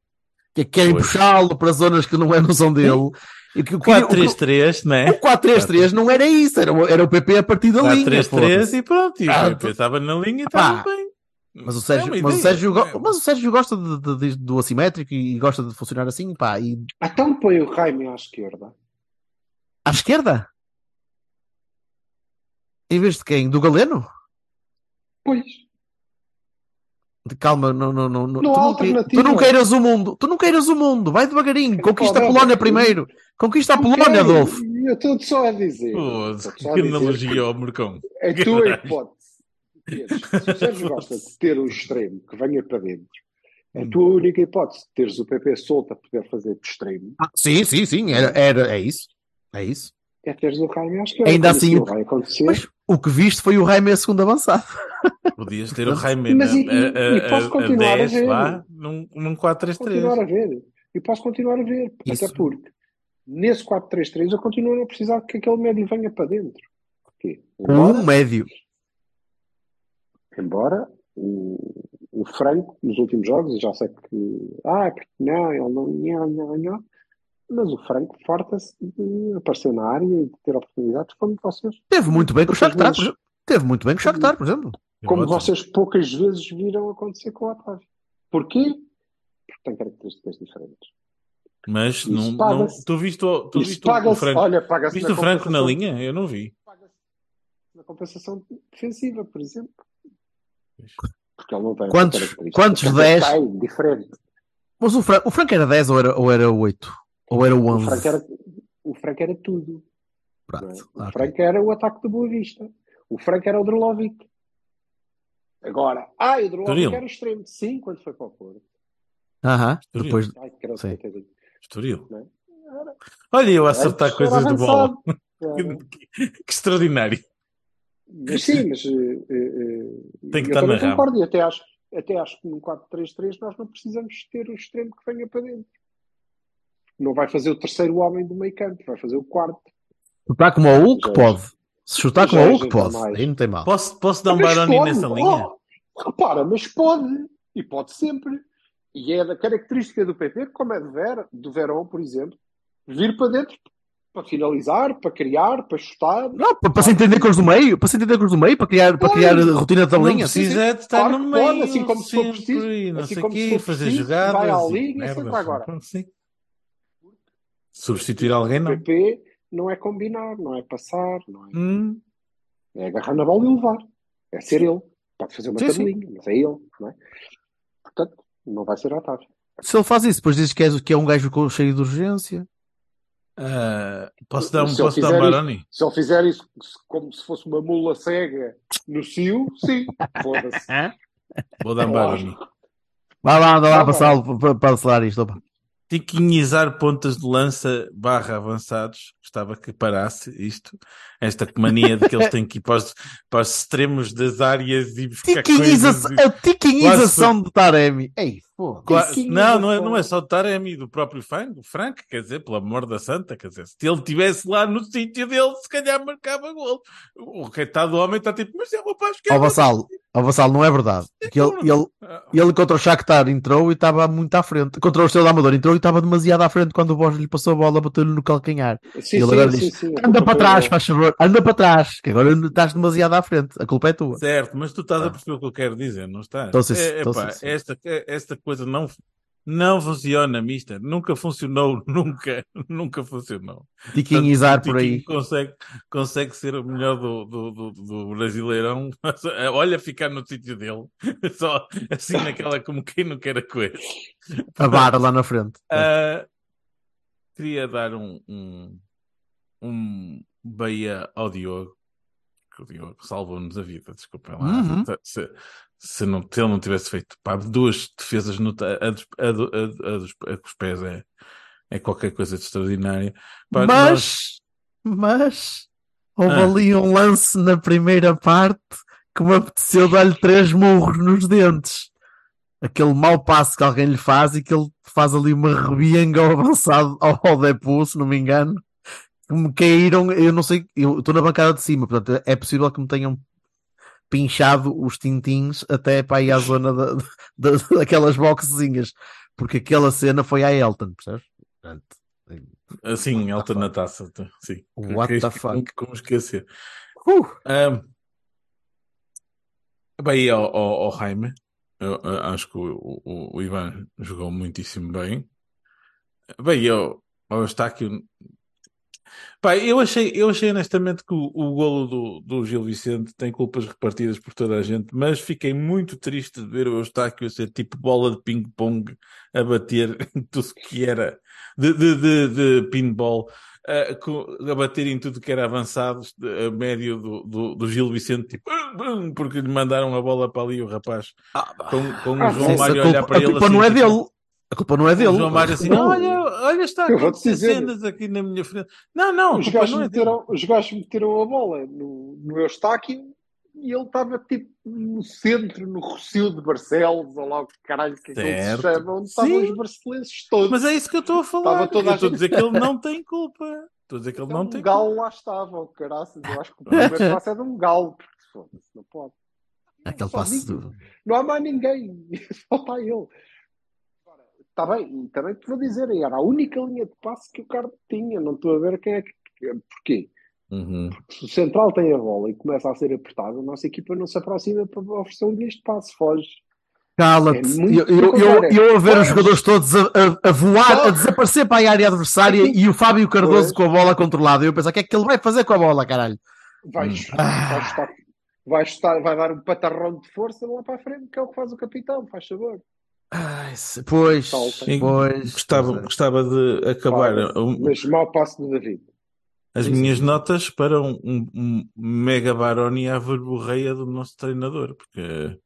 Que é que querem puxá-lo para zonas que não, é, não são dele. E que, o que- o que- 4-3-3, não O é? 4-3-3 não era isso, era, o- era o PP a partir da linha. 4-3-3 foda-se. e pronto. E o Ah, PP estava na linha e estava bem. Mas o É Sérgio, uma mas o. Sérgio, go- mas o Sérgio gosta de- de- de- do assimétrico e gosta de funcionar assim, pá. E Então põe o Jaime à esquerda. à esquerda? Em vez de quem? Do Galeno? Pois. De calma, não, não, não, não. Não tu, não tu não queiras o mundo, tu não queiras o mundo, vai devagarinho, conquista a Polónia é. primeiro, conquista a Polónia. Adolfo. Eu estou só a dizer. Pô, que analogia ao Mercão. A tua hipótese. Se o Sérgio [laughs] gosta de ter um extremo que venha para dentro, a Hum. tua única hipótese de teres o PP solto a poder fazer de extremo Ah, sim, sim, sim, era, era, é isso. É isso. é teres o Jaime à esquerda. Ainda assim, vai acontecer. Mas o que viste foi o Jaime a segundo avançado. [laughs] Podias ter o Jaime Mas na- e- e- a, e posso a, a, continuar a 10 ver? lá num, num continuar 4-3-3. a ver. E posso continuar a ver. Isso. Até porque nesse 4-3-3 eu continuo a precisar que aquele médio venha para dentro. Porquê? Um médio. Embora o, o Franco, nos últimos jogos, eu já sei que. Ah, porque não, ele não. Não, não, não. Mas o Franco farta-se de aparecer na área e de ter oportunidades como vocês. Teve muito bem com o Shakhtar, por vezes. exemplo. Teve muito bem com o Shakhtar, por exemplo. Como Ótimo. vocês poucas vezes viram acontecer com o Otávio. Porquê? Porque tem características diferentes. Mas Isso não, não, paga-se. tu viste, o, tu viste o-. Franco, Olha, paga-se viste o Franco na linha? Eu não vi. paga-se na compensação defensiva, por exemplo. Porque ele não tem Quantos- quantos Quer dizer, 10? Tem, diferente. Mas o Franco, o Franco era 10 ou era, ou era 8? Ou era O 11? Franco era, o Franco era tudo. não é? O ok. Franco era o ataque do Boa Vista. O Franco era o Drolovic. Agora, ah, o Drolovic era extremo. Sim, quando foi para o Porto. Aham, Estoril. depois... Ai, que Sim. Estoril. É? Olha eu a acertar coisas de bola. [laughs] Era. Que, que extraordinário. Mas sim, mas eh, eh, Tem que eu estar também na rama. concordo e até acho, até acho que num 4-3-3 nós não precisamos ter o extremo que venha para dentro. Não vai fazer o terceiro homem do meio campo, vai fazer o quarto. Chutar como o Hulk, Já- pode. Se chutar como o Hulk, pode. Aí não tem mal. Posso, posso dar um Baroni nessa linha? oh, repara, mas pode. E pode sempre. E é da característica do PP, como é do, Ver, do Verón, por exemplo, vir para dentro para finalizar, para criar, para chutar. Não, para, para se entender com os do meio, para se entender com os do meio, para criar, para criar a rotina de Não tabelinha. precisa é de estar Claro no que pode, meio assim como se for preciso, e não assim sei como quê, se for fazer preciso, jogadas vai à e linha, merdas. sempre agora. Substituir alguém O não. PP não é combinar, não é passar, não é, Hum, é agarrar na bola e levar. É ser ele. Pode fazer uma Sim, sim. tabelinha, mas é ele. Não é? Portanto, não vai ser Otávio. Se ele faz isso, depois diz que é, que é um gajo com- cheio de urgência. Ah, posso dar um, Se posso dar um Baroni? Se ele fizer isso como se fosse uma mula cega no cio, sim. Foda-se. Vou dar um. Baroni. Vá lá, anda lá para, para, acelerar isto. Opa. tiquinhizar pontas de lança barra avançados. Gostava que parasse isto. Esta mania de que eles têm que ir para os, para os extremos das áreas e buscar Tiquiniza coisas. a tiquinização de Taremi. Ei, pô. Qua- Tiquinho Não, não é, não é só do Taremi, do próprio Frank, Frank, quer dizer, pelo amor da santa, quer dizer, se ele estivesse lá no sítio dele, se calhar marcava gol. O coitado do homem está tipo, mas é o rapaz que é Ó Vassalo, ó Vassalo, não é verdade. Que ele, ele, ele contra o Shakhtar entrou e estava muito à frente. Contra o Estrela Amador entrou e estava demasiado à frente quando o Borges lhe passou a bola, bateu-lhe no calcanhar. Sim, E ele sim, agora sim, diz, sim, a Anda para trás, faz favor, anda para trás, que agora estás demasiado à frente. A culpa é tua. Certo, mas tu estás Ah. a perceber o que eu quero dizer, não estás? Então, sim, é, então, epá, sim. esta, esta coisa não, não funciona, mister. Nunca funcionou, [laughs] nunca, nunca funcionou. O por aí. Consegue, consegue ser o melhor do, do, do, do Brasileirão. [laughs] Olha, ficar no sítio dele. [laughs] Só assim naquela como quem não quer a coisa. A vara lá na frente. Ah, queria dar um, um, um Bahia ao Diogo. Que o Diogo salvou-nos a vida, desculpem lá. Uhum. Se, se, não, se ele não tivesse feito pá, duas defesas, no, a, dos- a, a, a com os pés é, é qualquer coisa de extraordinária. Pá, nós- Mas, mas, houve Ah. ali um lance na primeira parte que me apeteceu dar-lhe três murros nos dentes. Aquele mau passo que alguém lhe faz e que ele faz ali uma rebianga ao avançado ao, ao Depu, se não me engano. Que me caíram, eu não sei, eu estou na bancada de cima, portanto é possível que me tenham pinchado os tintins até para aí à zona da, da- daquelas boxezinhas, porque aquela cena foi à Elton, percebes? Portanto, Assim, alta na taça. tá, Sim. What the fuck? [laughs] Como esquecer? uh, Ahm, bem, ao, ao, ao Jaime, eu, eu acho que o, o, o Ivan jogou muitíssimo bem. Bem, eu, ao Eustáquio, pá, eu achei, eu achei honestamente que o, o golo do, do Gil Vicente tem culpas repartidas por toda a gente, mas fiquei muito triste de ver o Eustáquio a ser tipo bola de ping-pong a bater em [laughs] tudo que era de, de, de, de pinball. Com- a bater em tudo que era avançados de- a médio do, do, do Gil Vicente, tipo, "Bum, bum", porque lhe mandaram a bola para ali o rapaz com, com Ah, o João sim, Mário a a olhar culpa, para a ele culpa assim, não é tipo, dele. A culpa não é dele. o João Mário assim, Não. olha, olha, está a Eu dizer. cenas aqui na minha frente. Não, não, Os gajos, não é meteram, os gajos meteram a bola no, no Eustáquio e ele estava tipo no centro, no Rocio de Barcelos, ou lá o que caralho que aquilo se Certo. chama, onde estavam os barcelenses todos. Mas é isso que eu estou a falar. Estava toda eu a estou a gente- dizer que ele não tem culpa. Estou a dizer que ele Então, não um tem galo culpa. lá estava, o caraças. Eu acho que o primeiro passo é de um galo, porque foda-se, não pode. Aquele passo Não há mais ninguém, [laughs] só está ele. Está bem, e também te vou dizer, era a única linha de passe que o Carlos tinha. Não estou a ver quem é que. Porquê? Uhum. Se o central tem a bola e começa a ser apertado, a nossa equipa não se aproxima para oferecer um deste passe, foge. Cala-te. É eu, eu, eu, eu a ver os jogadores todos a, a- a voar, a desaparecer para a área adversária e o Fábio Cardoso Pois. com a bola controlada. Eu pensar, o que é que ele vai fazer com a bola, caralho? Vai, Hum. vai, estar, vai, estar, vai dar um patarrão de força lá para a frente, que é o que faz o capitão, faz favor. Ai, se- pois, pois. Gostava, é. gostava de acabar um- Mas mau passo do David. as Sim, minhas notas para um, um, um mega baronia verborreia do nosso treinador, porque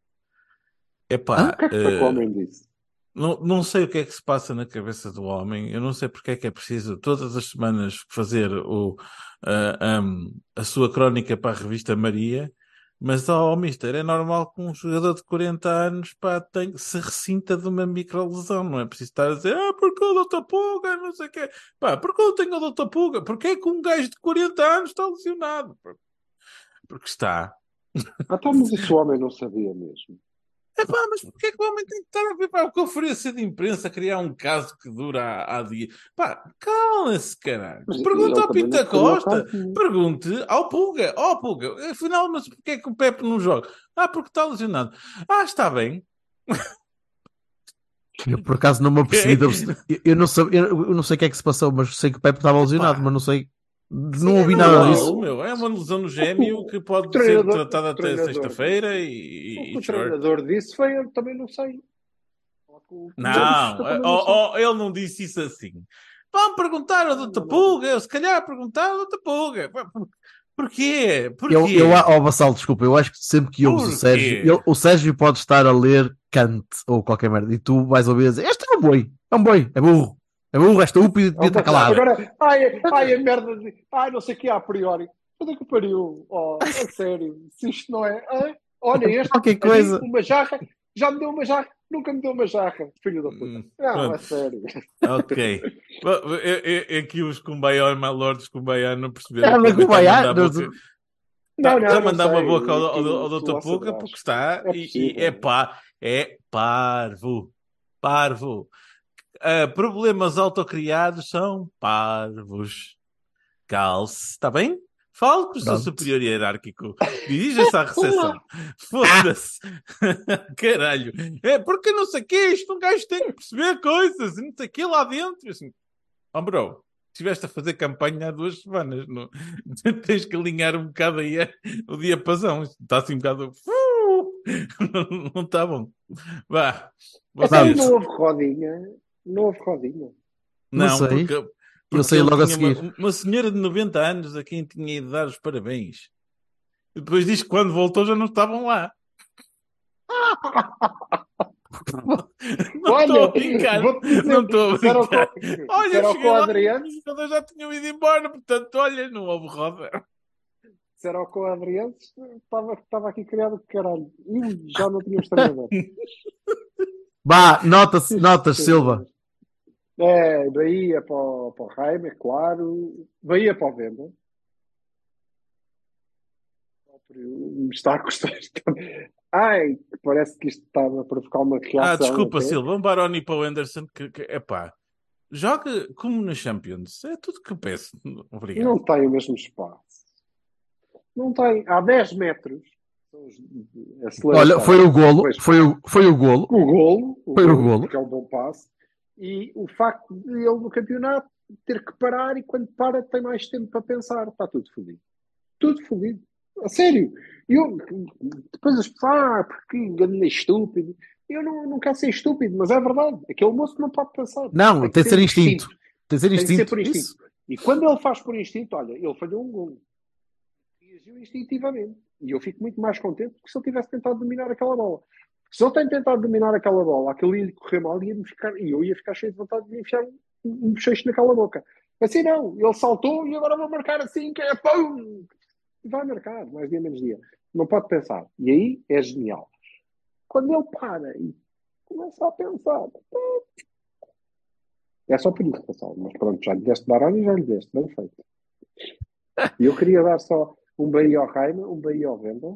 é O pá, que é que foi que o homem disse? não, não sei o que é que se passa na cabeça do homem, eu não sei porque é que é preciso todas as semanas fazer o, a, am, a sua crónica para a revista Maria, mas ó, mister, é normal que um jogador de 40 anos pá, tem, se ressinta de uma microlesão, não é preciso estar a dizer, ah, porque o Puga, não sei o quê, pá, porque eu tenho o doutor Puga, porque é que um gajo de 40 anos está lesionado? Porque está. Ah, tá, mas o homem não sabia mesmo. Epá, mas porquê é que o homem tem que estar a ver para a conferência de imprensa criar um caso que dura há, há dias? Pá, cala-se, caralho. Mas Pergunta ele ao Pinta Costa. Pergunte ao Pulga. Ó Pulga, afinal, mas porquê é que o Pepe não joga? Ah, porque está lesionado. Ah, está bem. Eu por acaso não me apercebi. [laughs] Eu, eu não sei, eu, eu não sei o que é que se passou, mas sei que o Pepe estava lesionado, mas não sei. Não ouvi Sim, nada não, disso. Meu, é uma lesão no gêmeo que pode ser tratada até sexta-feira e, O e, que o e treinador disse foi, eu também não sei. Não, não sei. ó, ele não disse isso assim. Vão perguntar ao Dr. Pulga, eu se calhar perguntar ao Dr. Por- Porquê? Porquê? Eu, eu, ó, Vassal, desculpa, eu acho que sempre que ouves o? Sérgio, ele- o Sérgio pode estar a ler Kant ou qualquer merda, e tu vais ouvir dizer: Este é um boi, é um boi, é burro. É burro, é estúpido, devia estar calado. Agora, ai, ai, a merda de. Ai, não sei o que a priori. Onde é que pariu? Oh, a sério, se isto não é. ai, olha, este. Qualquer coisa. Uma jarra, já me deu uma jarra, nunca me deu uma jarra, filho da puta. Hum, não, pronto. a sério. Ok. [laughs] Bom, é- é- é Aqui os lords Kumbaya, não perceberam. Ah, mas é que Kumbaya, está a mandar não- a não mandar uma boca ao, ao, ao Dr. Puga porque está É e, e é pá, é parvo. Parvo. Ah, problemas autocriados são parvos. Calce, está bem? Fale com o seu superior hierárquico. Dirija-se à [laughs] recepção. Foda-se. [laughs] Caralho. É porque não sei o que, isto um gajo tem que perceber coisas, e não sei o que lá dentro. Assim, oh, bro, estiveste a fazer campanha há duas semanas. Não? [laughs] Tens que alinhar um bocado aí é, o diapasão. Está assim um bocado. Não, não está bom. Vá. Vocês... não houve rodinha. Não houve rodinha. Não Não, sei. porque, Eu porque sei ele logo a seguir. Uma, uma senhora de 90 anos a quem tinha ido dar os parabéns. E depois diz que quando voltou já não estavam lá. Não estou a brincar. Não estou a se era o brincar. Olha, era o cheguei lá, co-Adriano, os jogadores já tinham ido embora, portanto, olha, não houve roda. se era o co-Adriano, estava, estava aqui criado de caralho. Ih, já não tínhamos treinador. Vá, [laughs] nota-se, notas, Silva. É, Bahia para o, para o Jaime, é claro. Bahia para o Venda. Me está a custar. [laughs] Ai, parece que isto estava a provocar uma reação. Ah, desculpa, até. Silva. Um Baroni para o Anderson, que, que epá, joga como na Champions. É tudo que eu peço. [laughs] Obrigado. Não tem o mesmo espaço. Não tem. Há 10 metros. Olha, foi o golo, foi o, foi o golo. o golo, o Foi o golo, golo. porque é um bom passe, e o facto de ele no campeonato ter que parar e quando para tem mais tempo para pensar, está tudo fodido. Tudo fodido. A sério. Eu, depois as pessoas, ah, porque engano estúpido. Eu não, não quero ser estúpido, mas é verdade. Aquele moço não pode pensar. Não, tem de ser instinto. Tem de ser Tem de ser instinto. por instinto. Isso. E quando ele faz por instinto, olha, ele falhou um gol. Reagiu instintivamente. E eu fico muito mais contente do que se ele tivesse tentado dominar aquela bola. Se ele tem tentado dominar aquela bola, aquilo ia correr mal ia ficar, e eu ia ficar cheio de vontade de enfiar um, um bochecho naquela boca. Assim não, ele saltou e agora vou marcar assim, que é! E vai marcar, mais dia menos dia. Não pode pensar. E aí é genial. Quando ele para e começa a pensar, é só por isso, pessoal. Mas pronto, já lhe deste Baroni e já lhe deste, bem feito. E eu queria dar só um Bahia ao Jaime, um Bahia ao Venda.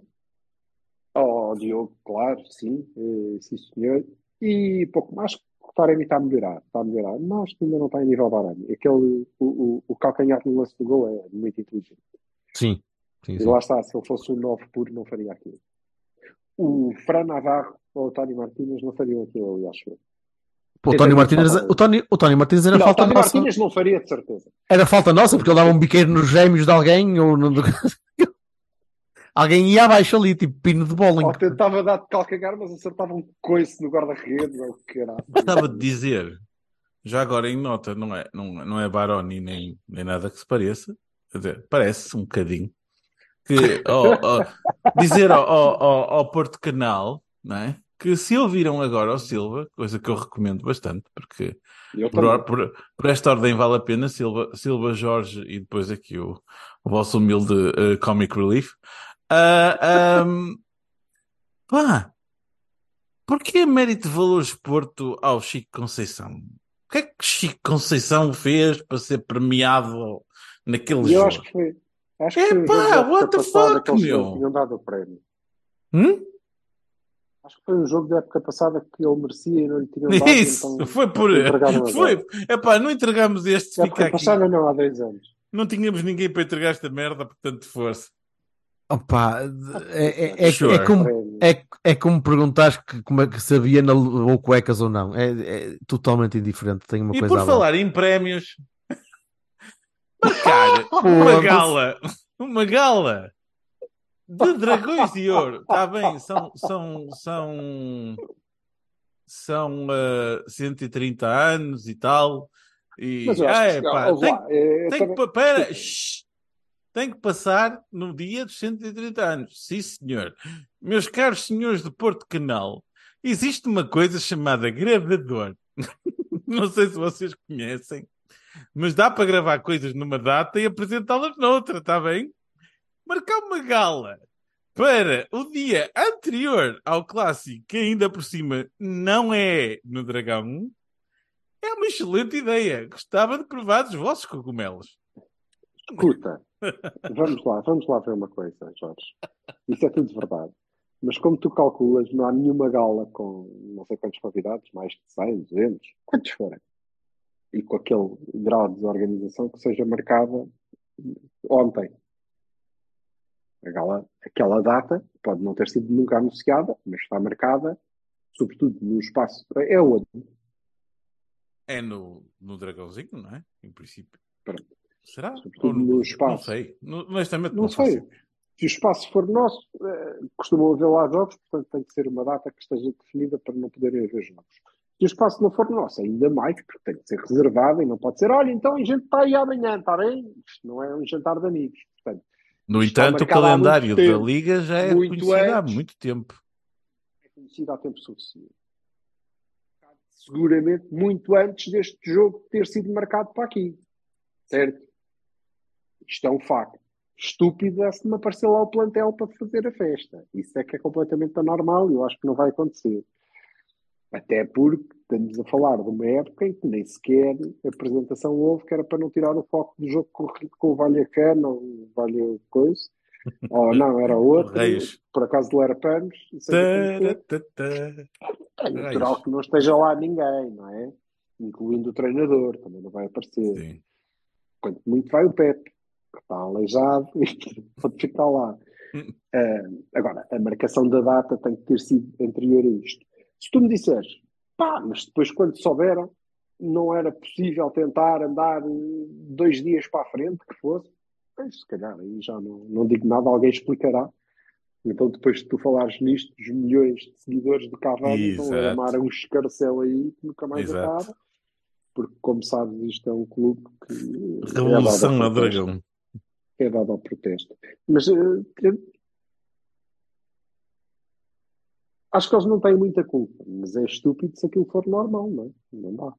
Ao Diogo, claro, sim, eh, sim senhor. E pouco mais, o Taremi está a melhorar, está a melhorar, mas ainda não está em nível Baroni. Aquele, o, o, o calcanhar no lance do gol é muito inteligente. Sim. Sim, E sim. lá está, se ele fosse um 9 puro, não faria aquilo. O Fran Navarro ou o Tony Martínez não fariam aquilo, eu acho. Pô, o Tony Martínez, o Tony, o Tony Martínez era Não, o falta Tony nossa. Martínez não faria, de certeza. Era falta nossa, porque ele dava um biqueiro nos gêmeos de alguém ou no... alguém ia abaixo ali, tipo pino de bowling. Ou tentava dar de calcagar, mas acertava um coice no guarda-redes, ou que caralho. Gostava de dizer, já agora em nota, não é, não, não é Baroni nem, nem nada que se pareça, quer dizer, parece um bocadinho, que ó, ó, dizer ao, ao, ao- ao Porto Canal, não é? Que se ouviram agora ao Silva, coisa que eu recomendo bastante, porque por, por, por esta ordem vale a pena, Silva, Silva Jorge e depois aqui o, o vosso humilde eh, Comic Relief. Ah, ahm, pá, porquê a mérito de valores Porto ao Chico Conceição? O que é que Chico Conceição fez para ser premiado naquele eu jogo? acho que foi. Acho que da época what the fuck, meu? tinham dado o prémio. Hum? Acho que foi um jogo da época passada que ele merecia e não lhe tinham dado. Isso, então foi por. Foi. agora. Epá, não entregamos este, Da época aqui. passada não, há dois anos. Não tínhamos ninguém para entregar esta merda, portanto, força. Opa, é, é, é, Sure. é como, Prémio. é, é como perguntares que, como é que sabia na ou cuecas ou não. É, é totalmente indiferente. Tem uma E coisa por falar em prémios, [laughs] marcar Pô, uma gala, uma gala de dragões de [laughs] ouro. Está bem, são, são, são, são eh, 130 anos e tal. E, Mas eu acho ah, que, epá, ouve tem, lá, é, tem também- que, pera, shh, tem que passar no dia dos 130 anos. Sim, senhor. Meus caros senhores de Porto Canal, existe uma coisa chamada gravador. [laughs] Não sei se vocês conhecem, mas dá para gravar coisas numa data e apresentá-las noutra, está bem? Marcar uma gala para o dia anterior ao clássico, que ainda por cima não é no Dragão, é uma excelente ideia. Gostava de provar os vossos cogumelos. Escuta, vamos lá, vamos lá ver uma coisa, Jorge. Isso é tudo verdade. Mas como tu calculas, não há nenhuma gala com não sei quantos convidados, mais de 100, 200, quantos forem. E com aquele grau de desorganização que seja marcada ontem. A gala, aquela data pode não ter sido nunca anunciada, mas está marcada, sobretudo no espaço. É onde? É no, no Dragãozinho, não é? Em princípio. Pronto. Será? Ou no Não espaço. sei. No- Honestamente, Não não, sei. faço. Se o espaço for nosso, eh, costumam haver lá jogos, portanto tem que ser uma data que esteja definida para não poderem haver jogos. Se o espaço não for nosso, ainda mais, porque tem que ser reservado e não pode ser, olha, então a gente está aí amanhã, está bem? Isto não é um jantar de amigos. Portanto, No entanto, o há calendário da. Liga já é Muito conhecido há antes. muito tempo. é conhecido há tempo suficiente. Seguramente muito antes deste jogo ter sido marcado para aqui. Certo? Isto é um facto. Estúpido é se me aparecer lá o plantel para fazer a festa. Isso é que é completamente anormal e eu acho que não vai acontecer. Até porque estamos a falar de uma época em que nem sequer a apresentação houve, que era para não tirar o foco do jogo com, o- com o Vallecano ou o Valha Coisa. Ou [laughs] não, era outro. Por acaso do Era Panos. Tararara. É natural que não esteja lá ninguém, não é? Incluindo o treinador, também não vai aparecer. Sim. Quanto muito vai o Pepe, que está aleijado [laughs] e pode ficar lá. Ah, [laughs] agora, a marcação da data tem que ter sido anterior a isto. Se tu me disseres, pá, mas depois quando souberam, não era possível tentar andar dois dias para a frente, que fosse, pois, se calhar aí já não, não digo nada, alguém explicará. Então, depois de tu falares nisto, os milhões de seguidores do Cavani vão armar um escarcel aí que nunca mais Exato. acaba. Porque, como sabes, isto é um clube que é Revolução ao a protesto. É dado ao protesto. Mas eu- acho que eles não têm muita culpa, mas é estúpido se aquilo for normal, não é? Não dá.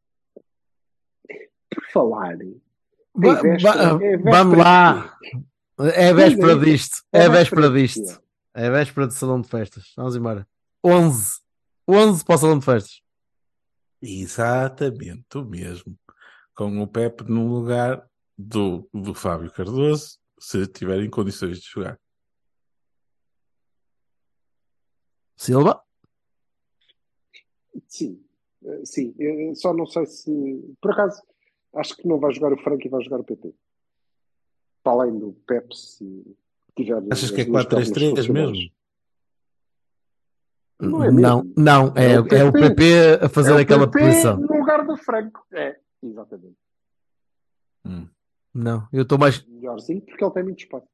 Por falar, em Va- véspera- va- é vamos lá. É a véspera é. disto. É É a a véspera disto. É a véspera de salão de festas. Vamos embora. 11. 11 para o salão de festas. Exatamente, o mesmo. Com o Pepe no lugar do, do Fábio Cardoso, se tiverem condições de jogar. Silva. Sim, eh, sim. Eu só não sei se. Por acaso, acho que não vai jogar o Franco e vai jogar o PT. Para além do Pep, se tiver. Achas as que é duas 4-3-3 pernas funcionais. mesmo? Não é não, mesmo. não. É, É o é o PP. PP a fazer É o aquela PP posição. no lugar do Franco. É, exatamente. Hum. Não, eu estou mais, Melhorzinho, porque ele tem muito espaço.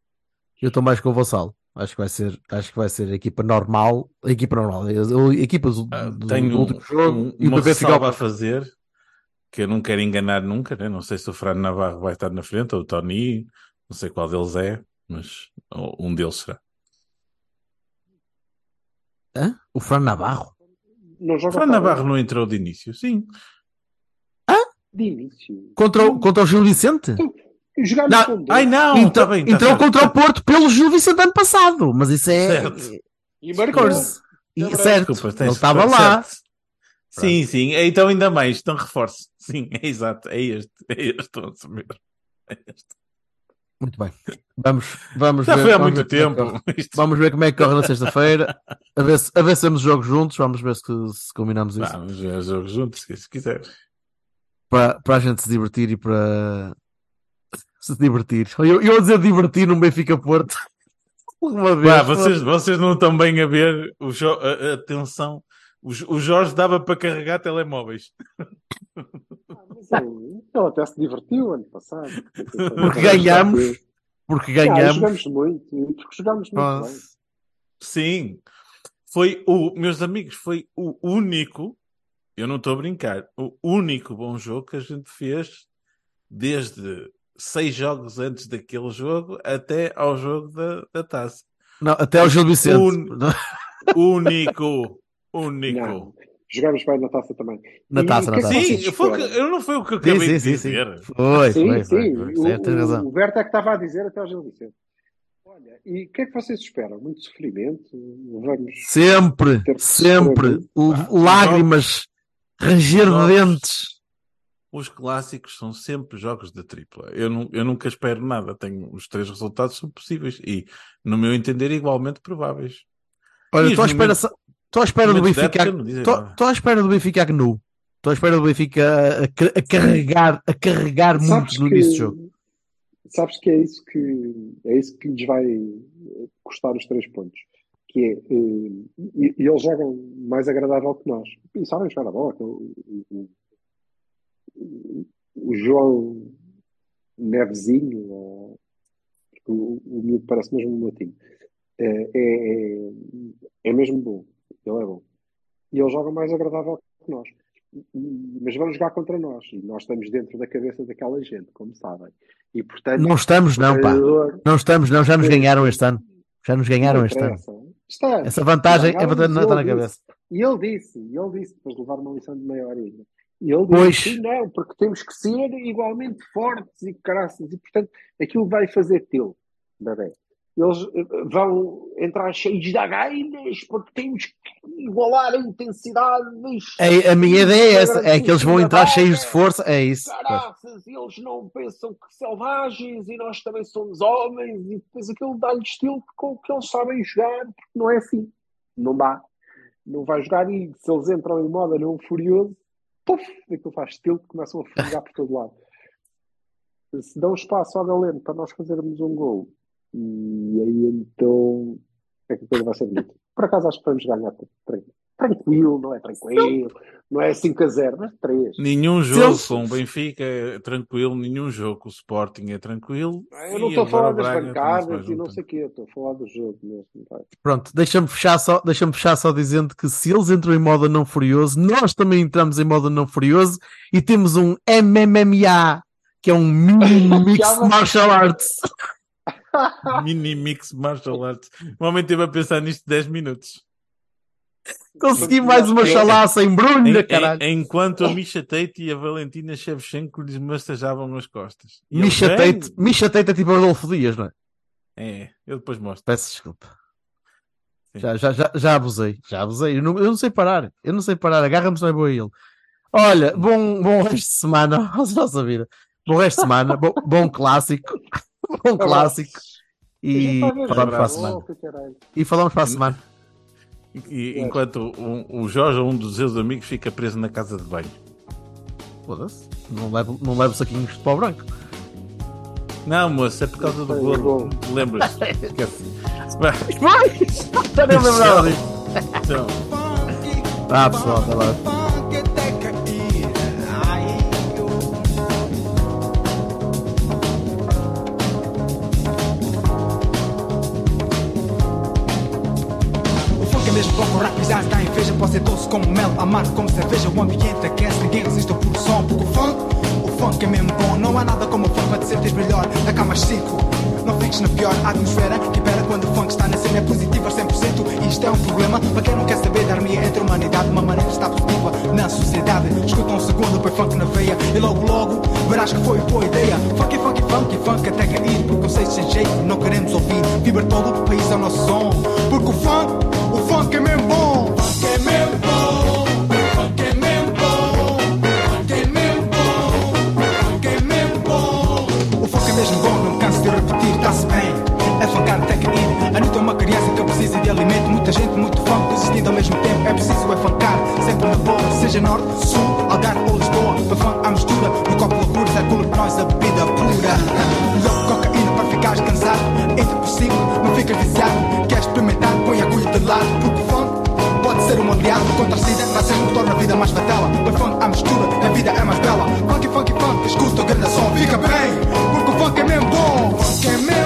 eu estou mais com o Vassalo. Acho que vai ser, acho que vai ser a equipa normal, a equipa normal, a equipa do, Ah, do- tenho do último jogo um- e o uma PP fica ressalva a ao... fazer que eu não quero enganar nunca, né? não sei se o Fran Navarro vai estar na frente ou o Tony, não sei qual deles é, mas um deles será. Hã? O Fran Navarro? Não O Fran para Navarro não entrou de início, sim. De início. Contra o, contra o Gil Vicente? Jogar Não, com dois. Ai não, Entrou, está bem, tá entrou contra o Porto pelo Gil Vicente ano passado, mas isso é. Certo. E marcou. E- certo, Desculpa, ele estava lá. certo. Sim, sim, então ainda mais, então reforço. Sim, é exato, é este, é este mesmo. É este. Muito bem. Vamos, vamos Já ver. foi há muito é tempo. Vamos ver como é que corre na sexta-feira. A ver se, a ver se temos jogos juntos. Vamos ver se, se combinamos isso. Vamos ver os jogos juntos, se quiser. Para, para a gente se divertir e para se divertir. Eu, eu ia dizer divertir num Benfica Porto. [laughs] Uma vez. Vocês, vocês não estão bem a ver o jo- a- a- atenção. O, o Jorge dava para carregar telemóveis. Mas ele, até se divertiu ano passado. Porque ganhamos. Porque Ah, ganhamos. jogamos muito. Porque jogamos muito bem. Sim. Foi o, meus amigos, foi o único, eu não estou a brincar, o único bom jogo que a gente fez desde seis jogos antes daquele jogo até ao jogo da, da taça. Não, até ao Gil Vicente. Un- Único. Único. Não. Jogámos bem na taça também. Na taça, na é taça. Sim, foi que- eu não foi o que eu Sim, acabei sim, de sim, sim. dizer. Foi, Sim, foi, sim. foi. foi. O, razão. o Berto é que estava a dizer até ao Gil Vicente. Olha, e o que é que vocês esperam? Muito sofrimento? Vamos. Sempre, sempre. L- Lágrimas, ranger de dentes. Os clássicos são sempre jogos da tripla. Eu, nu- eu nunca espero nada. Tenho, os três resultados são possíveis e, no meu entender, igualmente prováveis. Olha, estou à espera, estou à espera do Benfica. Estou à espera do Benfica GNU. Estou à espera do Benfica a, carregar, a carregar muito Sabes no que- início do jogo. Sabes que é isso que é isso que lhes vai custar os três pontos. Que é, eh, e, e eles jogam mais agradável que nós. E sabem jogar a bola. que O, o- o- João Nevezinho, ou- o, o miúdo parece mesmo um latinho, é, é, é mesmo bom. Ele é bom. E ele joga mais agradável que nós. Mas vão jogar contra nós. E nós estamos dentro da cabeça daquela gente, como sabem. E portanto. Não estamos, não, pá. Não estamos, não. Já nos ganharam este ano. Já nos ganharam este ano. Está. Essa vantagem é para- não está na cabeça. E ele disse, e ele disse, depois de levar uma lição de meia horinha. E ele Pois. disse, "Sim, não, porque temos que ser igualmente fortes e caraças. E, portanto, aquilo vai fazer teu, bebê. Eles eh, vão entrar cheios de gainas porque temos que igualar a intensidade. A, a minha ideia é essa, é que eles vão entrar cheios de força. É isso. Caraças, eles não pensam que selvagens e nós também somos homens e depois aquilo dá-lhe estilo com o que eles sabem jogar, porque não é assim. Não dá. Não vai jogar e se eles entram em moda não furioso, puf, aquilo faz estilo que começam a fugar por todo lado. Se dão espaço ao Galeno para nós fazermos um gol, e aí então é que a coisa vai ser bonita. Por acaso acho que vamos ganhar tran- tranquilo, não é tranquilo, não é 5 a 0, mas 3. Nenhum jogo eles- com o Benfica é tranquilo, nenhum jogo com o Sporting é tranquilo. Eu não estou a falar das bancadas e não sei o quê, estou a falar do jogo mesmo. vai. Pronto, deixa-me fechar, só, deixa fechar só dizendo que se eles entram em modo não furioso, nós também entramos em modo não furioso e temos um MMMA, que é um Mini [laughs] Mix. Martial Arts. Mini Mix Martial Arts. O homem esteve a pensar nisto 10 minutos. Consegui mais uma chalaça em Em- brulha, em- caralho. enquanto a Misha Tate e a Valentina Shevchenko lhes massajavam as costas. E Misha vem- Tate, Misha Tate é tipo Adolfo Dias, não é? É, eu depois mostro. Peço desculpa. Sim. Já, já, já, já abusei, já abusei. Eu não, eu não sei parar, eu não sei parar. Agarra-me se não é boa ele. Olha, bom, bom resto de semana, [laughs] a nossa vida. Bom resto de semana, bom, bom clássico, [laughs] bom clássico. E está a ver, falamos para a semana. Que caralho. E falamos para a semana. E- e- enquanto o, o Jorge, um dos seus amigos, fica preso na casa de banho. Foda-se, não levo, não levo saquinhos de pau branco. Não, moço, é por causa do bom. Lembras? [laughs] Esquece. Vai! Já nem lembrava disso. então. Ah, pessoal, até lá. Como mel, amargo como cerveja O ambiente aquece, ninguém resiste ao puro som Porque o funk, o funk é mesmo bom Não há nada como o funk para te sentires melhor Da cama às 5 não fiques na pior atmosfera que impera quando o funk está na cena é positiva 100% Isto é um problema para quem não quer saber da harmonia entre a humanidade Uma maneira está positiva na sociedade. Escuta um segundo, põe funk na veia E logo logo verás que foi boa ideia. Funk, funk, funk, funk até cair sei sem jeito, não queremos ouvir. Vibra todo o país ao nosso som Porque o funk, o funk é mesmo bom. Funk é mesmo bom muita gente, muito funk desistindo ao mesmo tempo. É preciso é funkar, sempre na boa, seja norte, sul, Algarve ou Lisboa. Para funk à mistura, no copo loucura, circula por nós a bebida pura. Logo cocaína para ficares cansado, entra por cima, não ficas viciado. Quer experimentar, põe a agulha de lado, porque funk pode ser um aliado contra a sida, vai ser é um motor vida mais fatela. Para funk à mistura, a vida é mais bela. Funk, funk, funk, escuta o grande som, fica bem, porque o funk é mesmo bom. Funk é mesmo